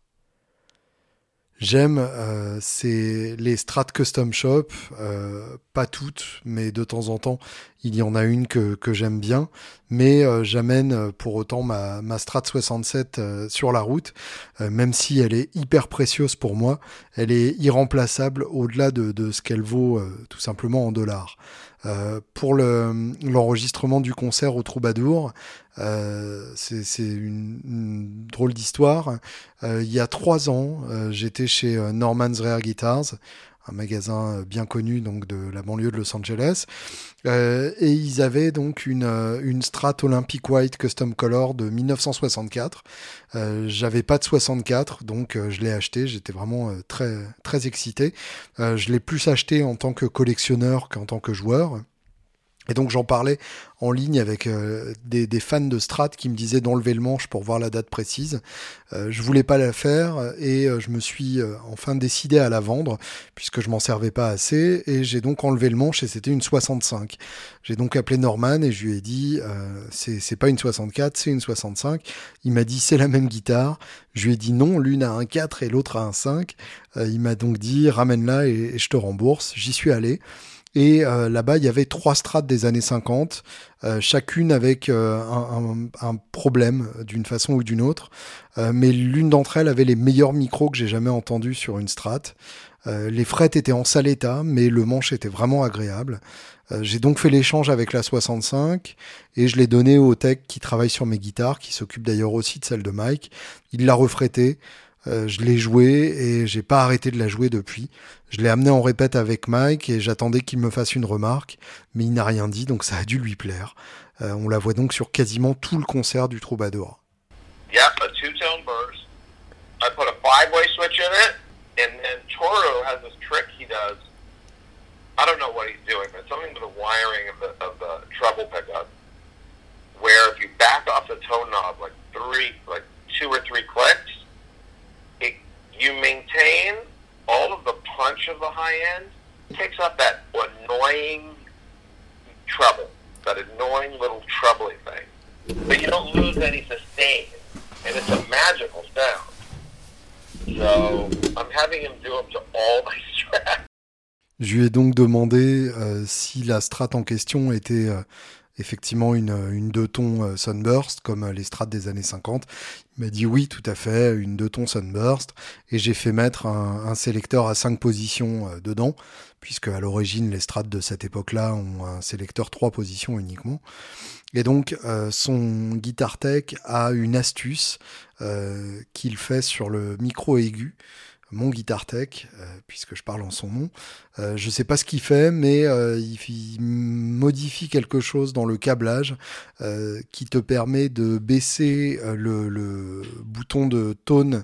J'aime euh, c'est les Strat Custom Shop, euh, pas toutes, mais de temps en temps, il y en a une que, que j'aime bien. Mais euh, j'amène euh, pour autant ma, ma Strat 67 euh, sur la route, même si elle est hyper précieuse pour moi, elle est irremplaçable au-delà de, de ce qu'elle vaut tout simplement en dollars. Euh, pour le- l'enregistrement du concert au Troubadour, euh, c'est c'est une, une drôle d'histoire. Euh, il y a trois ans, euh, j'étais chez euh, Norman's Rare Guitars, un magasin euh, bien connu donc de la banlieue de Los Angeles, Euh, et ils avaient donc une, euh, une Strat Olympic White Custom Color de 1964. Euh, J'avais pas de 64, donc je l'ai acheté. J'étais vraiment très très excité. Je l'ai plus acheté en tant que collectionneur qu'en tant que joueur. Et donc j'en parlais en ligne avec euh, des, fans de Strat qui me disaient d'enlever le manche pour voir la date précise. Euh, je voulais pas la faire et euh, je me suis enfin décidé à la vendre puisque je m'en servais pas assez et j'ai donc enlevé le manche et c'était une 65. J'ai donc appelé Norman et je lui ai dit c'est pas une 64, c'est une 65. Il m'a dit c'est la même guitare. Je lui ai dit non, l'une a un 4 et l'autre a un 5. Euh, il m'a donc dit ramène-la et, et je te rembourse. J'y suis allé. Et euh, là-bas, il y avait trois strates des années 50, euh, chacune avec euh, un, un- un problème d'une façon ou d'une autre. Euh, mais l'une d'entre elles avait les meilleurs micros que j'ai jamais entendus sur une strat. Euh, les frettes étaient en sale état, mais le manche était vraiment agréable. Euh, j'ai donc fait l'échange avec la 65 et je l'ai donné au tech qui travaille sur mes guitares, qui s'occupe d'ailleurs aussi de celle de Mike. Il l'a refrété. Euh, je l'ai joué et j'ai pas arrêté de la jouer depuis. Je l'ai amené en répète avec Mike et j'attendais qu'il me fasse une remarque, mais il n'a rien dit, donc ça a dû lui plaire. Euh, on la voit donc sur quasiment tout le concert du Troubadour. Yep, a two-tone burst. I put a five-way switch in it, and then Toro has this trick he does. I don't know what he's doing, but something with the wiring of the of the treble pickup, where if you back off the tone knob like three, like two or three clicks, you maintain all of the punch of the high end, picks up that annoying treble, that annoying little trebly thing but you don't lose any sustain, and it's a magical sound. So I'm having him do them to all my <laughs> tracks. Je lui ai donc demandé euh, si la en question était euh, effectivement une, une deux tons euh, Sunburst, comme euh, les strats des années 50. Il m'a dit oui, tout à fait, une deux tons Sunburst. Et j'ai fait mettre un, sélecteur à cinq positions euh, dedans, puisque à l'origine, les strats de cette époque-là ont un sélecteur trois positions uniquement. Et donc, son Guitar Tech a une astuce qu'il fait sur le micro aigu, mon Guitar Tech, euh, puisque je parle en son nom. Euh, je sais pas ce qu'il fait, mais euh, il, modifie quelque chose dans le câblage qui te permet de baisser le, le bouton de tone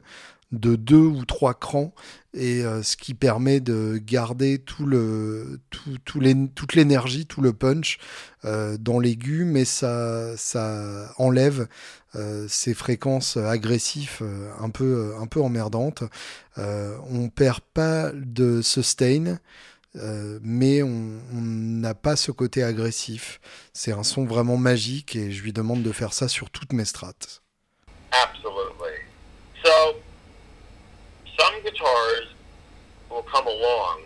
de deux ou trois crans et euh, ce qui permet de garder toute l'énergie tout le punch euh, dans l'aigu mais ça enlève euh, ces fréquences agressives un peu emmerdantes. On perd pas de sustain mais on n'a pas ce côté agressif. C'est un son vraiment magique et je lui demande de faire ça sur toutes mes strates. Absolutely. So some guitars will come along.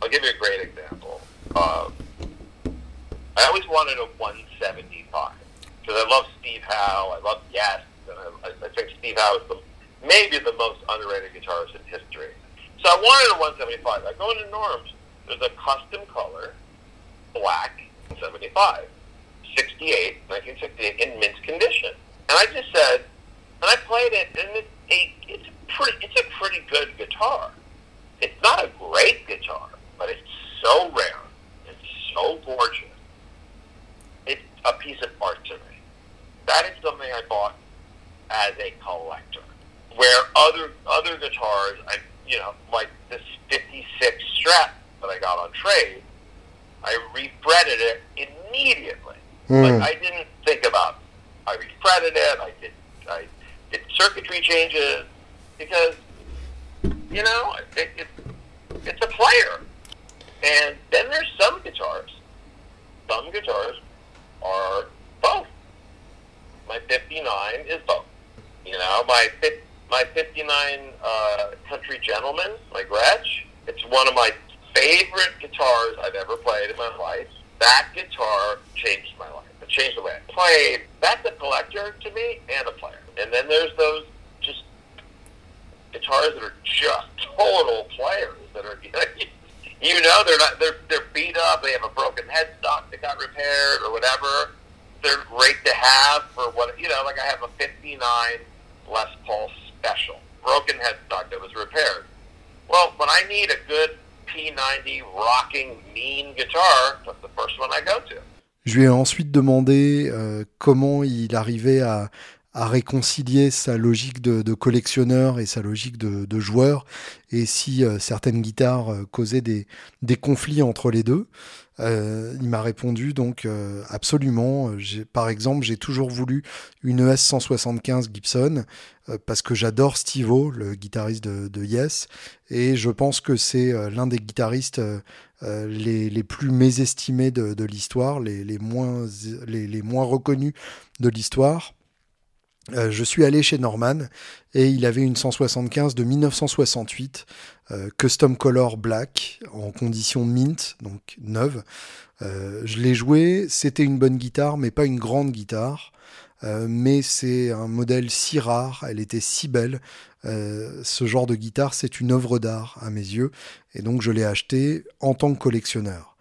I'll give you a great example. Uh, I always wanted a 175 because I love Steve Howe. I love Yes, and I, I think Steve Howe is the maybe the most underrated guitarist in history. So I wanted a 175. I go into Norm's. There's a custom color, black, 75, 68, 1968, in mint condition. And I just said, and I played it, and it's a, it's pretty, it's a pretty good guitar. It's not a great guitar, but it's so rare. It's so gorgeous. It's a piece of art to me. That is something I bought as a collector. Where other other guitars, I you know, like this '56 Strat that I got on trade, I refretted it immediately. Mm. Like I didn't think about. It. I refretted it. I did. I did circuitry changes because you know it, it, it's a player. And then there's some guitars. Some guitars are both. My 59 is both. You know, my my 59 uh, Country Gentleman, my Gretsch. It's one of my favorite guitars I've ever played in my life. That guitar changed my life. It changed the way I played. That's a collector to me and a player. And then there's those guitars that are just <laughs> total players that are <laughs> you know they're not they're they're beat up, they have a broken headstock that got repaired or whatever. They're great to have for what you know, like I have a fifty nine Les Paul special. Broken headstock that was repaired. Well, when I need a good P90 rocking mean guitar, that's the first one I go to. Je lui ai ensuite demandé euh, comment il arrivait à, à réconcilier sa logique de, collectionneur et sa logique de, joueur, et si euh, certaines guitares euh, causaient des, conflits entre les deux. Euh, il m'a répondu donc absolument. Par exemple, j'ai toujours voulu une ES 175 Gibson parce que j'adore Steve-O, le guitariste de, Yes, et je pense que c'est l'un des guitaristes les, plus mésestimés de, l'histoire, les moins reconnus de l'histoire. Euh, je suis allé chez Norman et il avait une 175 de 1968, euh, custom color black, en condition mint, donc neuve. Euh, je l'ai joué, c'était une bonne guitare, mais pas une grande guitare. Euh, mais c'est un modèle si rare, elle était si belle. ce genre de guitare, c'est une œuvre d'art à mes yeux, et donc je l'ai acheté en tant que collectionneur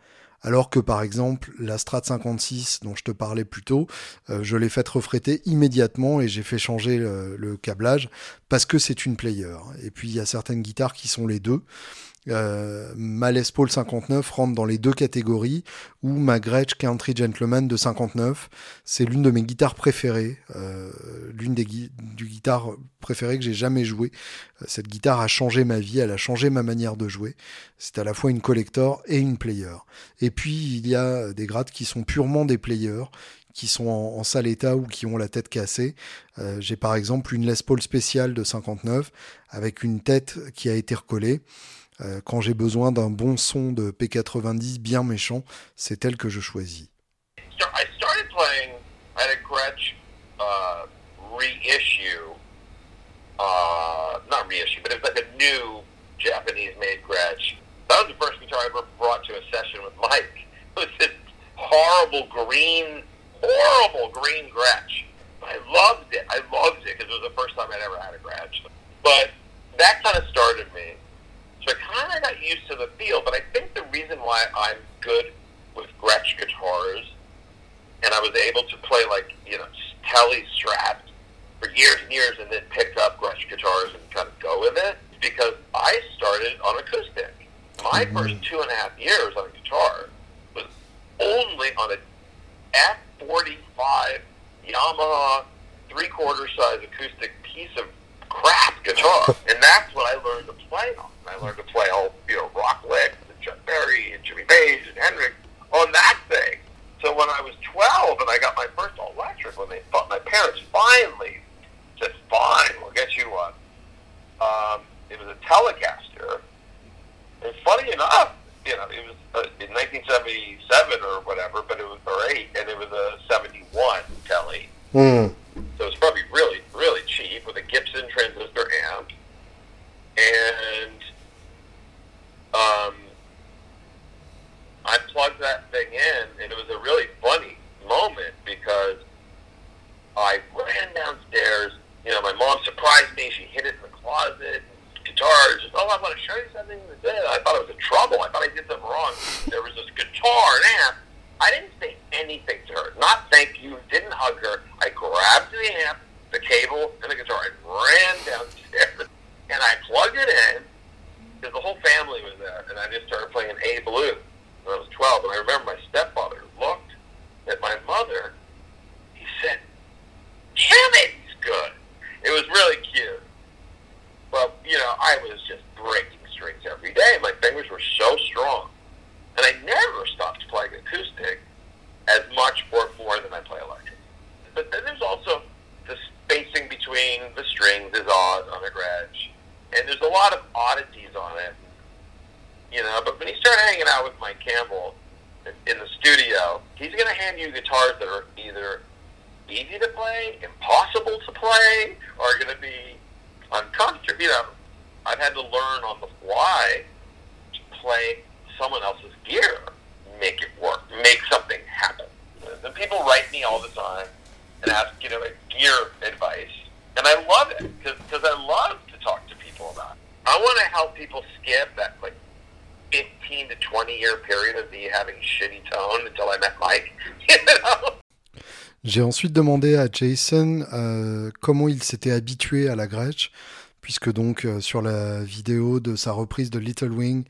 alors que par exemple la Strat 56 dont je te parlais plus tôt, euh, je l'ai faite refréter immédiatement et j'ai fait changer le, le, câblage parce que c'est une player. Et puis il y a certaines guitares qui sont les deux. Euh, ma Les Paul 59 rentre dans les deux catégories, ou ma Gretsch Country Gentleman de 59, c'est l'une de mes guitares préférées, euh, l'une des gui du guitares préférées que j'ai jamais joué. Euh, cette guitare a changé ma vie, elle a changé ma manière de jouer. C'est à la fois une collector et une player. Et puis il y a des grades qui sont purement des players, qui sont en, sale état ou qui ont la tête cassée. J'ai par exemple une Les Paul spéciale de 59 avec une tête qui a été recollée. Euh, quand j'ai besoin d'un bon son de P90 bien méchant, c'est elle que je choisis. Uh, reissue, uh, not reissue, but it like a new Japanese-made Gretsch. That was the first guitar I ever brought to session with Mike. <laughs> It was horrible green, horrible green Gretsch. I loved it. I loved it because it was the first time I'd ever had a Gretsch. But that kind of started me. So I kind of got used to the feel, but I think the reason why I'm good with Gretsch guitars, and I was able to play like, you know, Telly Strats for years and years and then picked up Gretsch guitars and kind of go with it, because I started on acoustic. My mm-hmm. first two and a half years on a guitar was only on a F45 Yamaha three-quarter size acoustic piece of crap guitar, and that's what I learned to play on. I learned to play all, you know, rock licks and Chuck Berry and Jimmy Page and Hendrix on that thing. So when I was 12 and I got my first electric, when they thought my parents finally said, "Fine, we'll get you one," um, it was a Telecaster. And funny enough, you know, it was uh, in 1977 or whatever, but it was or eight, and it was a 71 Telly. Mm. So it was probably really, really cheap with a Gibson transistor amp. And um, I plugged that thing in, and it was a really funny moment because I ran downstairs. You know, my mom surprised me. She hid it in the closet. Guitar, oh, I want to show you something. I thought it was a trouble. I thought I did something wrong. There was this guitar and amp. I didn't say anything to her. Not thank you. Didn't hug her. I grabbed the amp, the cable, and the guitar, and ran downstairs. <laughs> And I plugged it in, the whole family was there. And I just started playing A Blue when I was 12. And I remember J'ai ensuite demandé à Jason euh, comment il s'était habitué à la Gretsch, puisque donc euh, sur la vidéo de sa reprise de Little Wing,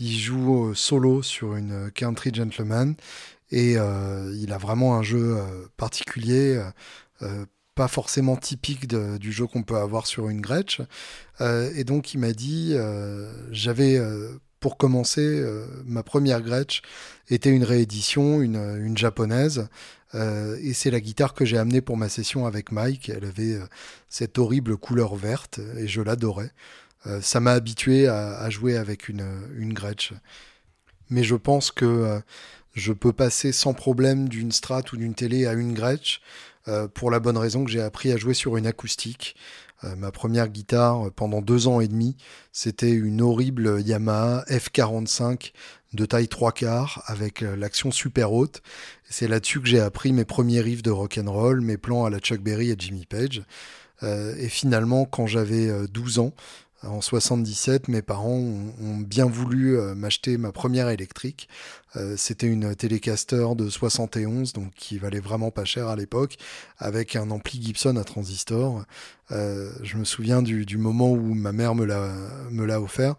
il joue euh, solo sur une Country Gentleman et il a vraiment un jeu particulier, pas forcément typique du jeu qu'on peut avoir sur une Gretsch. et donc il m'a dit, j'avais pour commencer, ma première Gretsch était une réédition, une japonaise. Euh, et c'est la guitare que j'ai amenée pour ma session avec Mike. Elle avait euh, cette horrible couleur verte et je l'adorais. Euh, ça m'a habitué à, jouer avec une, une Gretsch. Mais je pense que je peux passer sans problème d'une Strat ou d'une télé à une Gretsch pour la bonne raison que j'ai appris à jouer sur une acoustique. ma première guitare pendant deux ans et demi, c'était une horrible Yamaha F45 de taille 3 quarts avec l'action super haute c'est là-dessus que j'ai appris mes premiers riffs de rock and roll, mes plans à la Chuck Berry et Jimmy Page. Euh, et finalement, quand j'avais 12 euh, ans, en 77, mes parents ont, bien voulu euh, m'acheter ma première électrique. Euh, C'était une Telecaster de 71, donc qui valait vraiment pas cher à l'époque, avec un ampli Gibson à transistor. Euh, je me souviens du, moment où ma mère me l'a offert.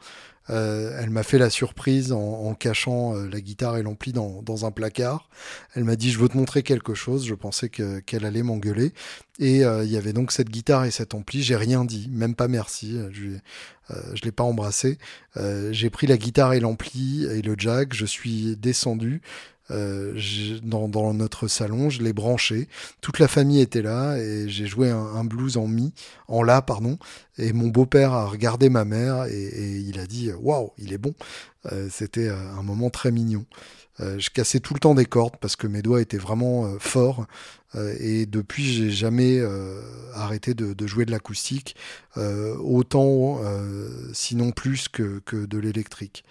Euh, elle m'a fait la surprise en, cachant la guitare et l'ampli dans, dans, un placard. Elle m'a dit je veux te montrer quelque chose. Je pensais qu'elle allait m'engueuler. Et il y avait donc cette guitare et cet ampli. J'ai rien dit, même pas merci. Je l'ai pas embrassé. J'ai pris la guitare et l'ampli et le jack. Je suis descendu. Euh, dans, dans, notre salon, je l'ai branché. Toute la famille était là et j'ai joué un, un, blues en mi, en la pardon. Et mon beau-père a regardé ma mère et, et il a dit waouh, il est bon. Euh, C'était euh, un moment très mignon. Euh, je cassais tout le temps des cordes parce que mes doigts étaient vraiment euh, forts. et depuis, j'ai jamais arrêté de, de, jouer de l'acoustique, autant, sinon plus que, que de l'électrique.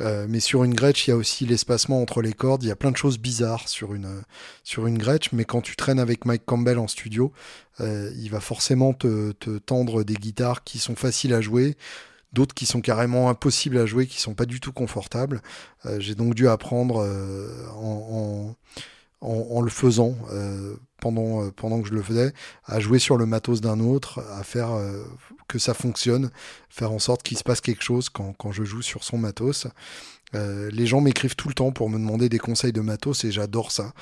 Euh, mais sur une Gretsch, il y a aussi l'espacement entre les cordes. Il y a plein de choses bizarres sur une, sur une Gretsch. Mais quand tu traînes avec Mike Campbell en studio, euh, il va forcément te, te, tendre des guitares qui sont faciles à jouer, d'autres qui sont carrément impossibles à jouer, qui sont pas du tout confortables. Euh, J'ai donc dû apprendre euh, en, le faisant euh, pendant, que je le faisais, à jouer sur le matos d'un autre, à faire que ça fonctionne, faire en sorte qu'il se passe quelque chose quand, je joue sur son matos. Les gens m'écrivent tout le temps pour me demander des conseils de matos et j'adore ça.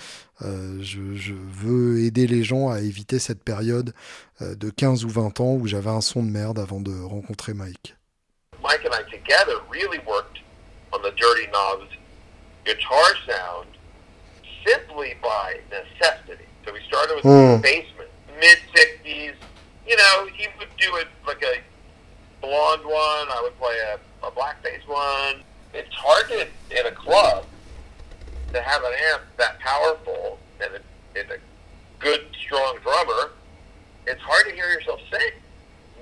Je, veux aider les gens à éviter cette période de 15 ou 20 ans où j'avais un son de merde avant de rencontrer Mike. Mike and I together really worked on the Dirty Knobs guitar sound simply by necessity. So we started with mm. the basement, mid 60s, you know, he would do it like a blonde one. I would play a, a blackface one. It's hard to in a club to have an amp that powerful and a, and a good, strong drummer. It's hard to hear yourself sing.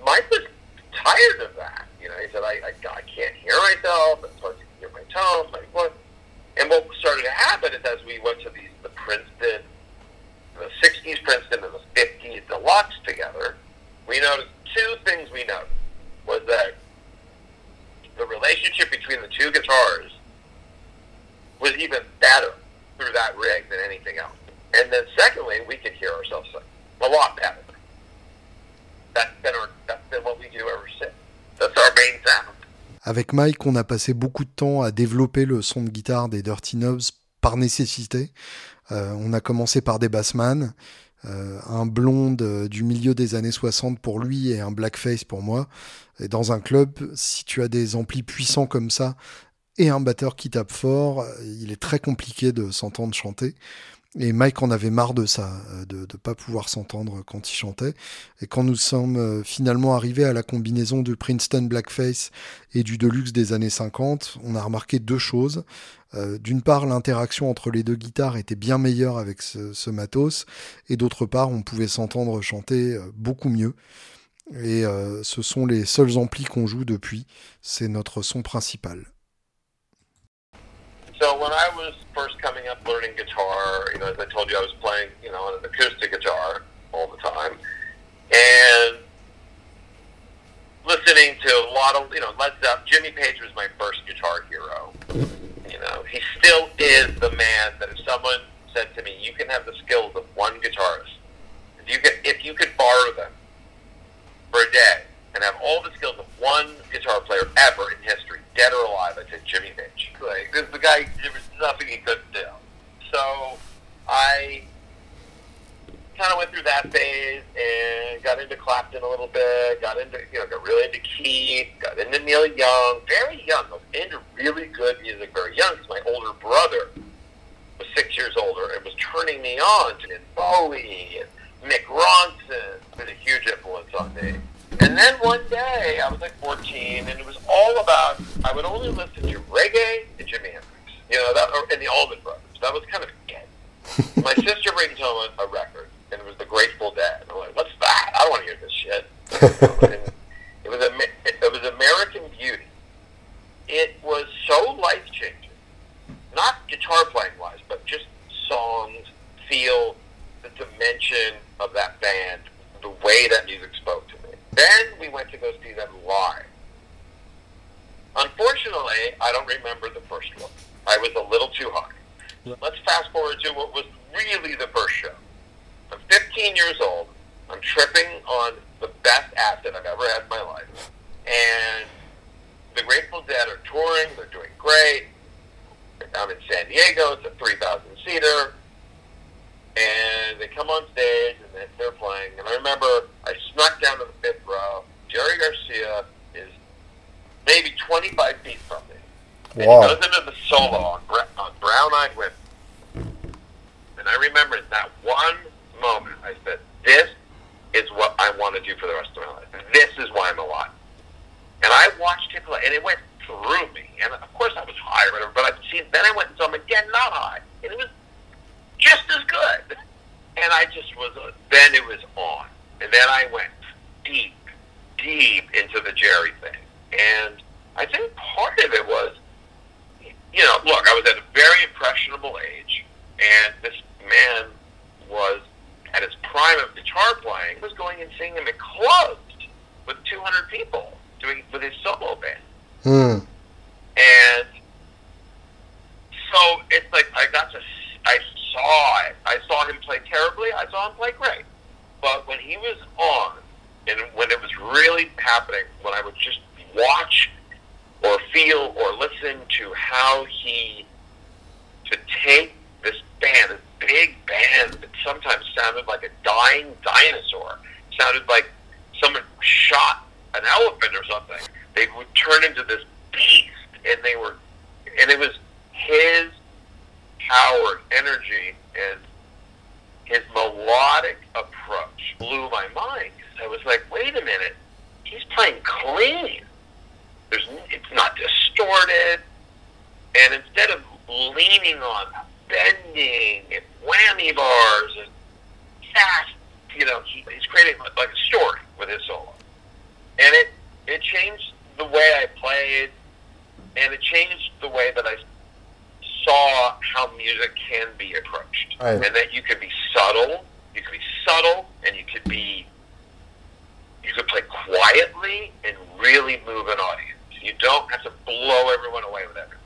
Mike was tired of that. You know, he said, I, I, I can't hear myself. It's hard to hear my tones, my voice. And what started to happen is as we went to these, the Princeton, the 60s Princeton and the 50s deluxe together, we noticed two things we noticed was that the relationship between the two guitars was even better through that rig than anything else. And then secondly, we could hear ourselves sing a lot better. That's been, our, that's been what we do ever since. Avec Mike, on a passé beaucoup de temps à développer le son de guitare des Dirty Knobs par nécessité. Euh, on a commencé par des bassman, euh, un blonde euh, du milieu des années 60 pour lui et un blackface pour moi. Et dans un club, si tu as des amplis puissants comme ça et un batteur qui tape fort, il est très compliqué de s'entendre chanter. Et Mike en avait marre de ça, euh, de ne pas pouvoir s'entendre quand il chantait. Et quand nous sommes euh, finalement arrivés à la combinaison du Princeton Blackface et du Deluxe des années 50, on a remarqué deux choses. Euh, d'une part, l'interaction entre les deux guitares était bien meilleure avec ce, ce matos, et d'autre part, on pouvait s'entendre chanter beaucoup mieux. Et ce sont les seuls amplis qu'on joue depuis, c'est notre son principal. So when I was first coming up learning guitar, you know, as I told you, I was playing, you know, on an acoustic guitar all the time, and listening to a lot of, you know, Led Zeppelin. Jimmy Page was my first guitar hero. You know, he still is the man that if someone said to me, "You can have the skills of one guitarist, if you could, if you could borrow them for a day and have all the skills of one guitar player ever in history, dead or alive, I said Jimmy Page." Like, this the guy. There was nothing he couldn't do. So I kind of went through that phase and got into Clapton a little bit. Got into you know got really into Keith. Got into Neil Young. Very young. I was into really good music very young because my older brother was six years older and was turning me on to Bowie and Mick Ronson. Been a huge influence on me. And then one day, I was like 14, and it was all about, I would only listen to reggae and Jimi Hendrix, you know, that, or, and the Allman Brothers. That was kind of it. <laughs> My sister brings home a, a record, and it was The Grateful Dead. And I'm like, what's that? I don't want to hear this shit. and <laughs> it was, it was American Beauty. It was so life-changing. Not guitar playing wise, but just songs, feel, the dimension of that band, the way that music spoke to me. Then we went to go see them live. Unfortunately, I don't remember the first one. I was a little too high. Let's fast forward to what was really the first show. I'm 15 years old. I'm tripping on the best acid I've ever had in my life. And the Grateful Dead are touring. They're doing great. I'm in San Diego. It's a 3,000 seater and they come on stage and they're playing. And I remember I snuck down to the fifth row. Jerry Garcia is maybe 25 feet from me. Wow. And he goes into the solo on, on Brown Eyed Women. And I remember that one moment, I said, this is what I want to do for the rest of my life. This is why I'm alive. And I watched him play, and it went through me. And of course I was high or whatever, but I've seen, then I went and saw him again, not high. And it was just as good. And I just was, then it was on. And then I went deep, deep into the Jerry thing. And I think part of it was, you know, look, I was at a very impressionable age, and this man was at his prime of guitar playing, was going and singing at clubs with 200 people doing with his solo band. Hmm. And so it's like I got to, I saw it. I saw him play terribly. I saw him play great. But when he was on, and when it was really happening, when I would just watch or feel or listen to how he to take this band, this big band that sometimes sounded like a dying dinosaur, sounded like someone shot an elephant or something. They would turn into this beast, and they were, and it was his power, energy, and his melodic approach blew my mind. I was like, wait a minute, he's playing clean. There's, it's not distorted, and instead of leaning on bending and whammy bars and fast, you know, he, he's creating like a story with his solo, and it it changed the way I played, and it changed the way that I saw how music can be approached, Right. and that you could be subtle, you could be subtle, and you could be you could play quietly and really move an audience. You don't have to blow everyone away with everything.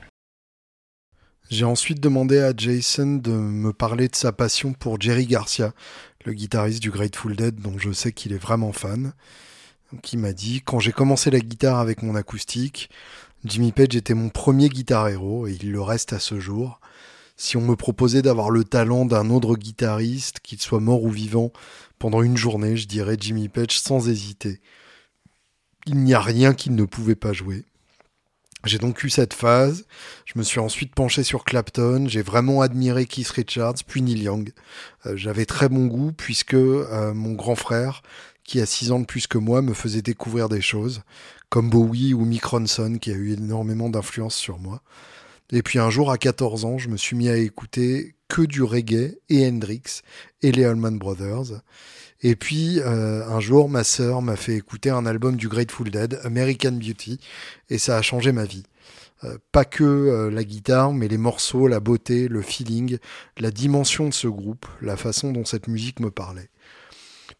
J'ai ensuite demandé à Jason de me parler de sa passion pour Jerry Garcia, le guitariste du Grateful Dead dont je sais qu'il est vraiment fan. Donc il m'a dit, quand j'ai commencé la guitare avec mon acoustique, Jimmy Page était mon premier guitar héros et il le reste à ce jour. Si on me proposait d'avoir le talent d'un autre guitariste, qu'il soit mort ou vivant, pendant une journée, je dirais Jimmy Page sans hésiter. Il n'y a rien qu'il ne pouvait pas jouer. J'ai donc eu cette phase. Je me suis ensuite penché sur Clapton. J'ai vraiment admiré Keith Richards, puis Neil Young. Euh, j'avais très bon goût puisque euh, mon grand frère, qui a 6 ans de plus que moi, me faisait découvrir des choses, comme Bowie ou Mick Ronson, qui a eu énormément d'influence sur moi. Et puis un jour, à 14 ans, je me suis mis à écouter que du reggae et Hendrix et les Allman Brothers. Et puis euh, un jour, ma sœur m'a fait écouter un album du Grateful Dead, American Beauty, et ça a changé ma vie. Euh, pas que euh, la guitare, mais les morceaux, la beauté, le feeling, la dimension de ce groupe, la façon dont cette musique me parlait.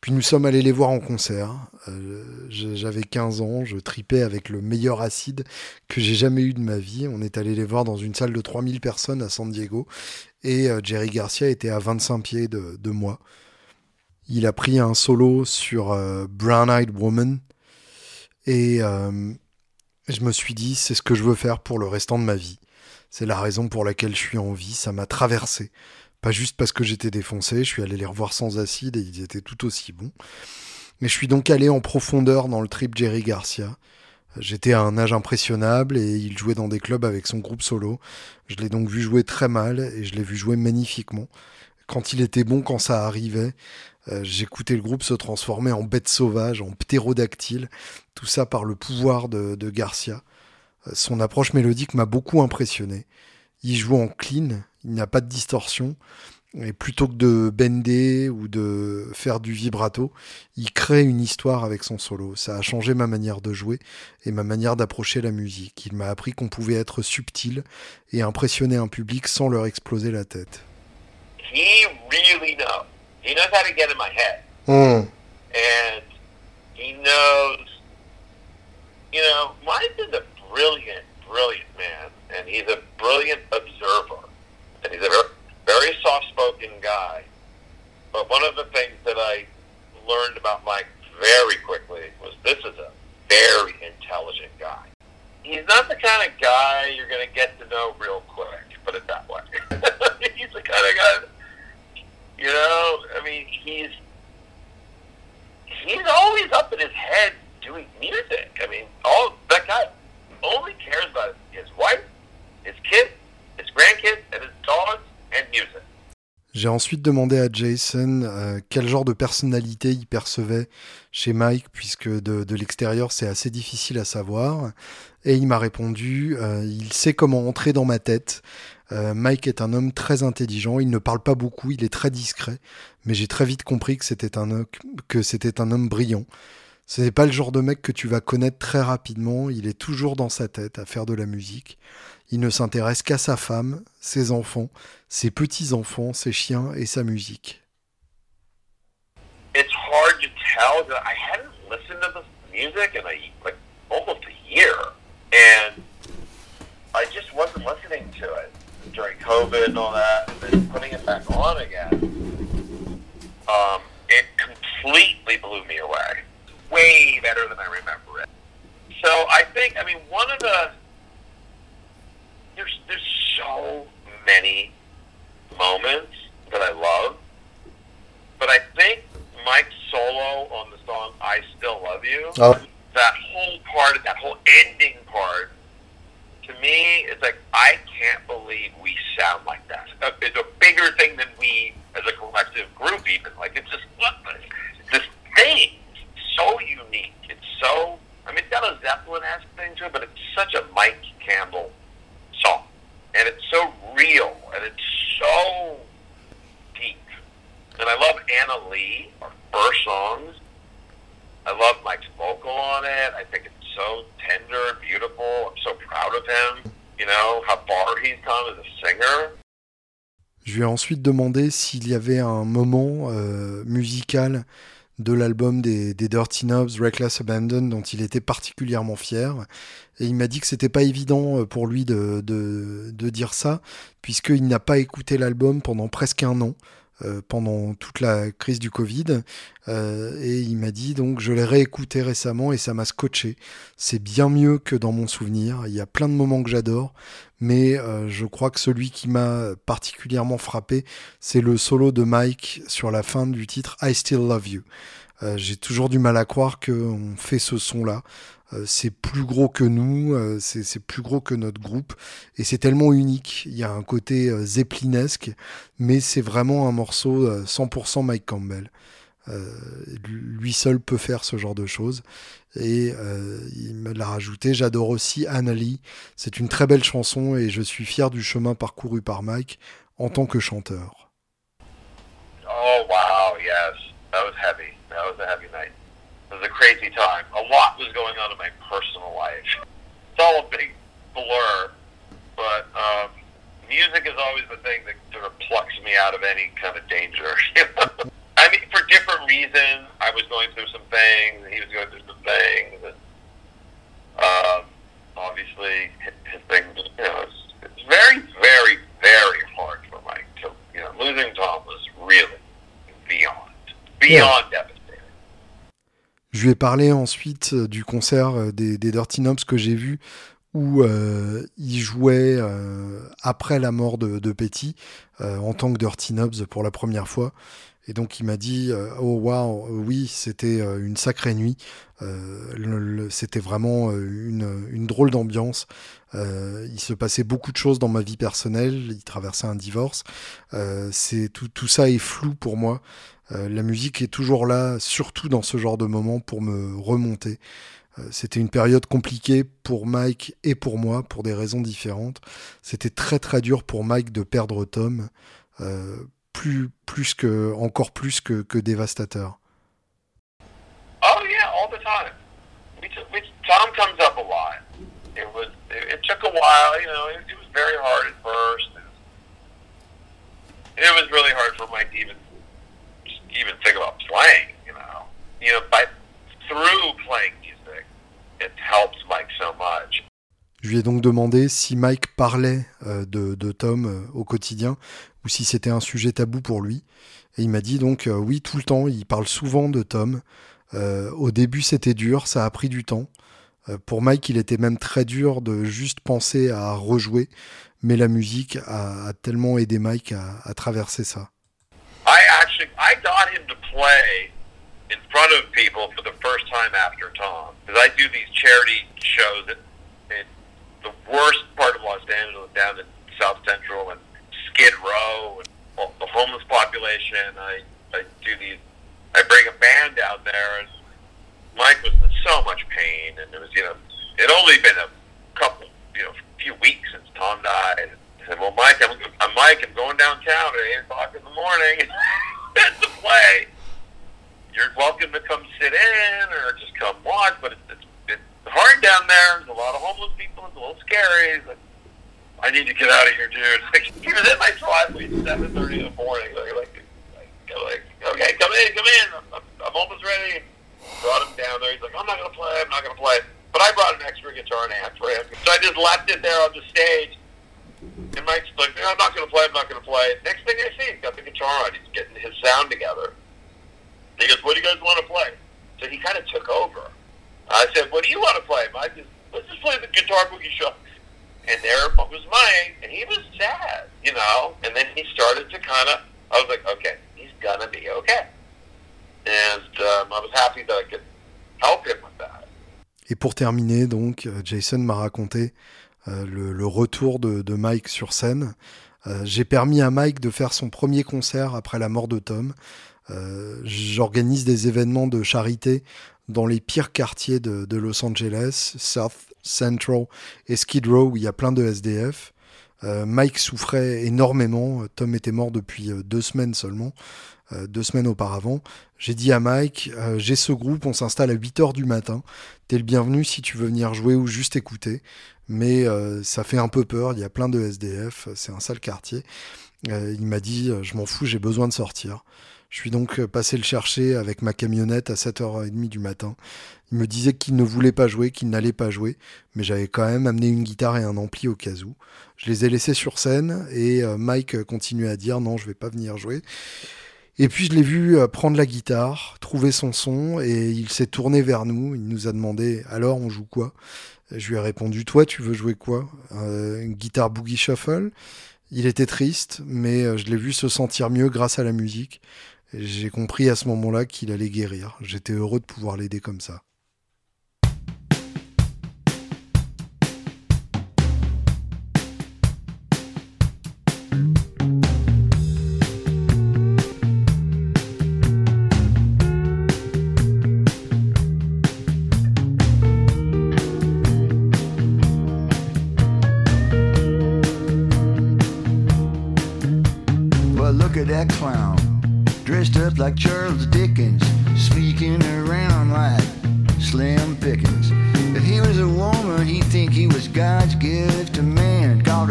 Puis nous sommes allés les voir en concert. J'avais 15 ans, je tripais avec le meilleur acide que j'ai jamais eu de ma vie. On est allé les voir dans une salle de 3000 personnes à San Diego et Jerry Garcia était à 25 pieds de, moi. Il a pris un solo sur euh, Brown Eyed Woman. Et euh, je me suis dit, c'est ce que je veux faire pour le restant de ma vie. C'est la raison pour laquelle je suis en vie. Ça m'a traversé. Pas juste parce que j'étais défoncé, je suis allé les revoir sans acide et ils étaient tout aussi bons. Mais je suis donc allé en profondeur dans le trip Jerry Garcia. J'étais à un âge impressionnable et il jouait dans des clubs avec son groupe solo. Je l'ai donc vu jouer très mal et je l'ai vu jouer magnifiquement. Quand il était bon, quand ça arrivait, euh, j'écoutais le groupe se transformer en bête sauvage, en ptérodactyle, tout ça par le pouvoir de, Garcia. Euh, son approche mélodique m'a beaucoup impressionné. Il joue en clean, il n'a pas de distorsion, et plutôt que de bender ou de faire du vibrato, il crée une histoire avec son solo. Ça a changé ma manière de jouer et ma manière d'approcher la musique. Il m'a appris qu'on pouvait être subtil et impressionner un public sans leur exploser la tête. He knows how to get in my head. Mm. And he knows, you know, Mike is a brilliant, brilliant man, and he's a brilliant observer. And he's a very, very soft-spoken guy. But one of the things that I learned about Mike very quickly was this is a very intelligent guy. He's not the kind of guy you're going to get to know real quick, put it that way. <laughs> he's the kind of guy You know, I mean, he's he's always up in his head doing music. I mean, all that guy only cares about his wife, his kids, J'ai ensuite demandé à Jason euh, quel genre de personnalité il percevait chez Mike, puisque de, de l'extérieur c'est assez difficile à savoir. Et il m'a répondu, euh, il sait comment entrer dans ma tête. Euh, Mike est un homme très intelligent, il ne parle pas beaucoup, il est très discret, mais j'ai très vite compris que c'était un, que c'était un homme brillant. Ce n'est pas le genre de mec que tu vas connaître très rapidement, il est toujours dans sa tête à faire de la musique. Il ne s'intéresse qu'à sa femme, ses enfants, ses petits-enfants, ses chiens et sa musique. It's hard to tell I hadn't listened to music in like almost a year and I just wasn't listening to it. during COVID and all that, and then putting it back on again, um, it completely blew me away. Way better than I remember it. So I think, I mean, one of the there's there's so many moments that I love, but I think Mike's solo on the song "I Still Love You," oh. that whole part, of that whole ending part to me, it's like I can't believe we sound like that. Uh, it's a bigger thing than we as a collective group, even. Like it's just what this thing, so unique. It's so. I mean, it's got a Zeppelin-esque thing to it, but it's such a Mike Campbell song, and it's so real, and it's so deep. And I love Anna Lee, our first songs. I love Mike's vocal on it. I think it's so tender beautiful. I'm so proud of him. You know how far he's come as a singer. Je lui ai ensuite demandé s'il y avait un moment euh, musical de l'album des, Dirty Knobs, Reckless Abandon, dont il était particulièrement fier. Et il m'a dit que c'était pas évident pour lui de, de dire ça, puisqu'il n'a pas écouté l'album pendant presque un an. Euh, pendant toute la crise du Covid. Euh, et il m'a dit donc je l'ai réécouté récemment et ça m'a scotché. C'est bien mieux que dans mon souvenir. Il y a plein de moments que j'adore, mais euh, je crois que celui qui m'a particulièrement frappé, c'est le solo de Mike sur la fin du titre I Still Love You. J'ai toujours du mal à croire qu'on fait ce son-là. Euh, c'est plus gros que nous, euh, c'est plus gros que notre groupe, et c'est tellement unique. Il y a un côté euh, zeppelinesque, mais c'est vraiment un morceau 100% Mike Campbell. lui seul peut faire ce genre de choses. Et il me l'a rajouté. J'adore aussi Annalie. C'est une très belle chanson et je suis fier du chemin parcouru par Mike en tant que chanteur. Oh wow, yes, that was heavy. That was a heavy night. A crazy time. A lot was going on in my personal life. It's all a big blur, but um, music is always the thing that sort of plucks me out of any kind of danger. <laughs> I mean, for different reasons. I was going through some things, he was going through some things, and um, obviously his things. You know, it's, it's very, very, very hard for Mike to. You know, losing Tom was really beyond, beyond yeah. devastating. Je lui ai parlé ensuite euh, du concert euh, des, Dirty Knobs que j'ai vu où euh, il jouait après la mort de, Petty en tant que Dirty Knobs pour la première fois. Et donc il m'a dit oh wow oui c'était une sacrée nuit. C'était vraiment une, une drôle d'ambiance. Il se passait beaucoup de choses dans ma vie personnelle. Il traversait un divorce. Tout, tout ça est flou pour moi euh, la musique est toujours là, surtout dans ce genre de moment, pour me remonter. Euh, c'était une période compliquée pour Mike et pour moi, pour des raisons différentes. C'était très très dur pour Mike de perdre Tom, euh, plus, plus que, encore plus que, que dévastateur. Oh yeah, all the time. Tom comes up a lot. It was, it, it took a while, Mike even even think about playing, you know. You know, by through playing music, it helps Mike so much. Je lui ai donc demandé si Mike parlait euh, de, Tom euh, au quotidien ou si c'était un sujet tabou pour lui. Et il m'a dit donc euh, oui, tout le temps, il parle souvent de Tom. Au début, c'était dur, ça a pris du temps. Pour Mike, il était même très dur de juste penser à rejouer, mais la musique a, tellement aidé Mike à traverser ça. I actually I got him to play in front of people for the first time after Tom because I do these charity shows in, in the worst part of Los Angeles, down in South Central and Skid Row and well, the homeless population. I I do these. I bring a band out there, and Mike was in so much pain, and it was you know it only been a couple you know few weeks since Tom died. I said, "Well, Mike, I'm, I'm Mike. I'm going downtown at eight o'clock in the morning <laughs> to play. You're welcome to come sit in or just come watch, but it's, it's, it's hard down there. There's a lot of homeless people. It's a little scary. Like, I need to get out of here, dude. <laughs> Like, he was in my driveway at seven thirty in the morning. Like, like, like, like, okay, come in, come in. I'm, I'm almost ready. Brought him down there. He's like, I'm not gonna play. I'm not gonna play. But I brought an extra guitar and amp for him, so I just left it there on the stage like, I'm not going to play, I'm not going to play. Next thing I see, he's got the guitar on, he's getting his sound together. He goes, what do you guys want to play? So he kind of took over. I said, what do you want to play? Mike says, let's just play the Guitar Boogie Show. And there was Mike, and he was sad, you know. And then he started to kind of, I was like, okay, he's going to be okay. And um, I was happy that I could help him with that. Et pour terminer, donc, euh, Jason m'a raconté Euh, le, retour de, Mike sur scène. Euh, j'ai permis à Mike de faire son premier concert après la mort de Tom. Euh, j'organise des événements de charité dans les pires quartiers de, Los Angeles, South Central et Skid Row, où il y a plein de SDF. Mike souffrait énormément. Tom était mort depuis deux semaines seulement, euh, deux semaines auparavant. J'ai dit à Mike, euh, j'ai ce groupe, on s'installe à 8h du matin. T'es le bienvenu si tu veux venir jouer ou juste écouter. Mais euh, ça fait un peu peur, il y a plein de SDF, c'est un sale quartier. Euh, il m'a dit, euh, je m'en fous, j'ai besoin de sortir. Je suis donc euh, passé le chercher avec ma camionnette à 7h30 du matin. Il me disait qu'il ne voulait pas jouer, qu'il n'allait pas jouer, mais j'avais quand même amené une guitare et un ampli au cas où. Je les ai laissés sur scène et Mike continuait à dire non, je vais pas venir jouer. Et puis je l'ai vu euh, prendre la guitare, trouver son son, et il s'est tourné vers nous. Il nous a demandé alors on joue quoi Je lui ai répondu toi tu veux jouer quoi? Euh, une guitare boogie shuffle. Il était triste, mais euh, je l'ai vu se sentir mieux grâce à la musique. J'ai compris à ce moment-là qu'il allait guérir. J'étais heureux de pouvoir l'aider comme ça.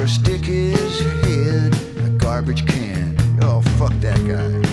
stick his head in a garbage can. Oh, fuck that guy.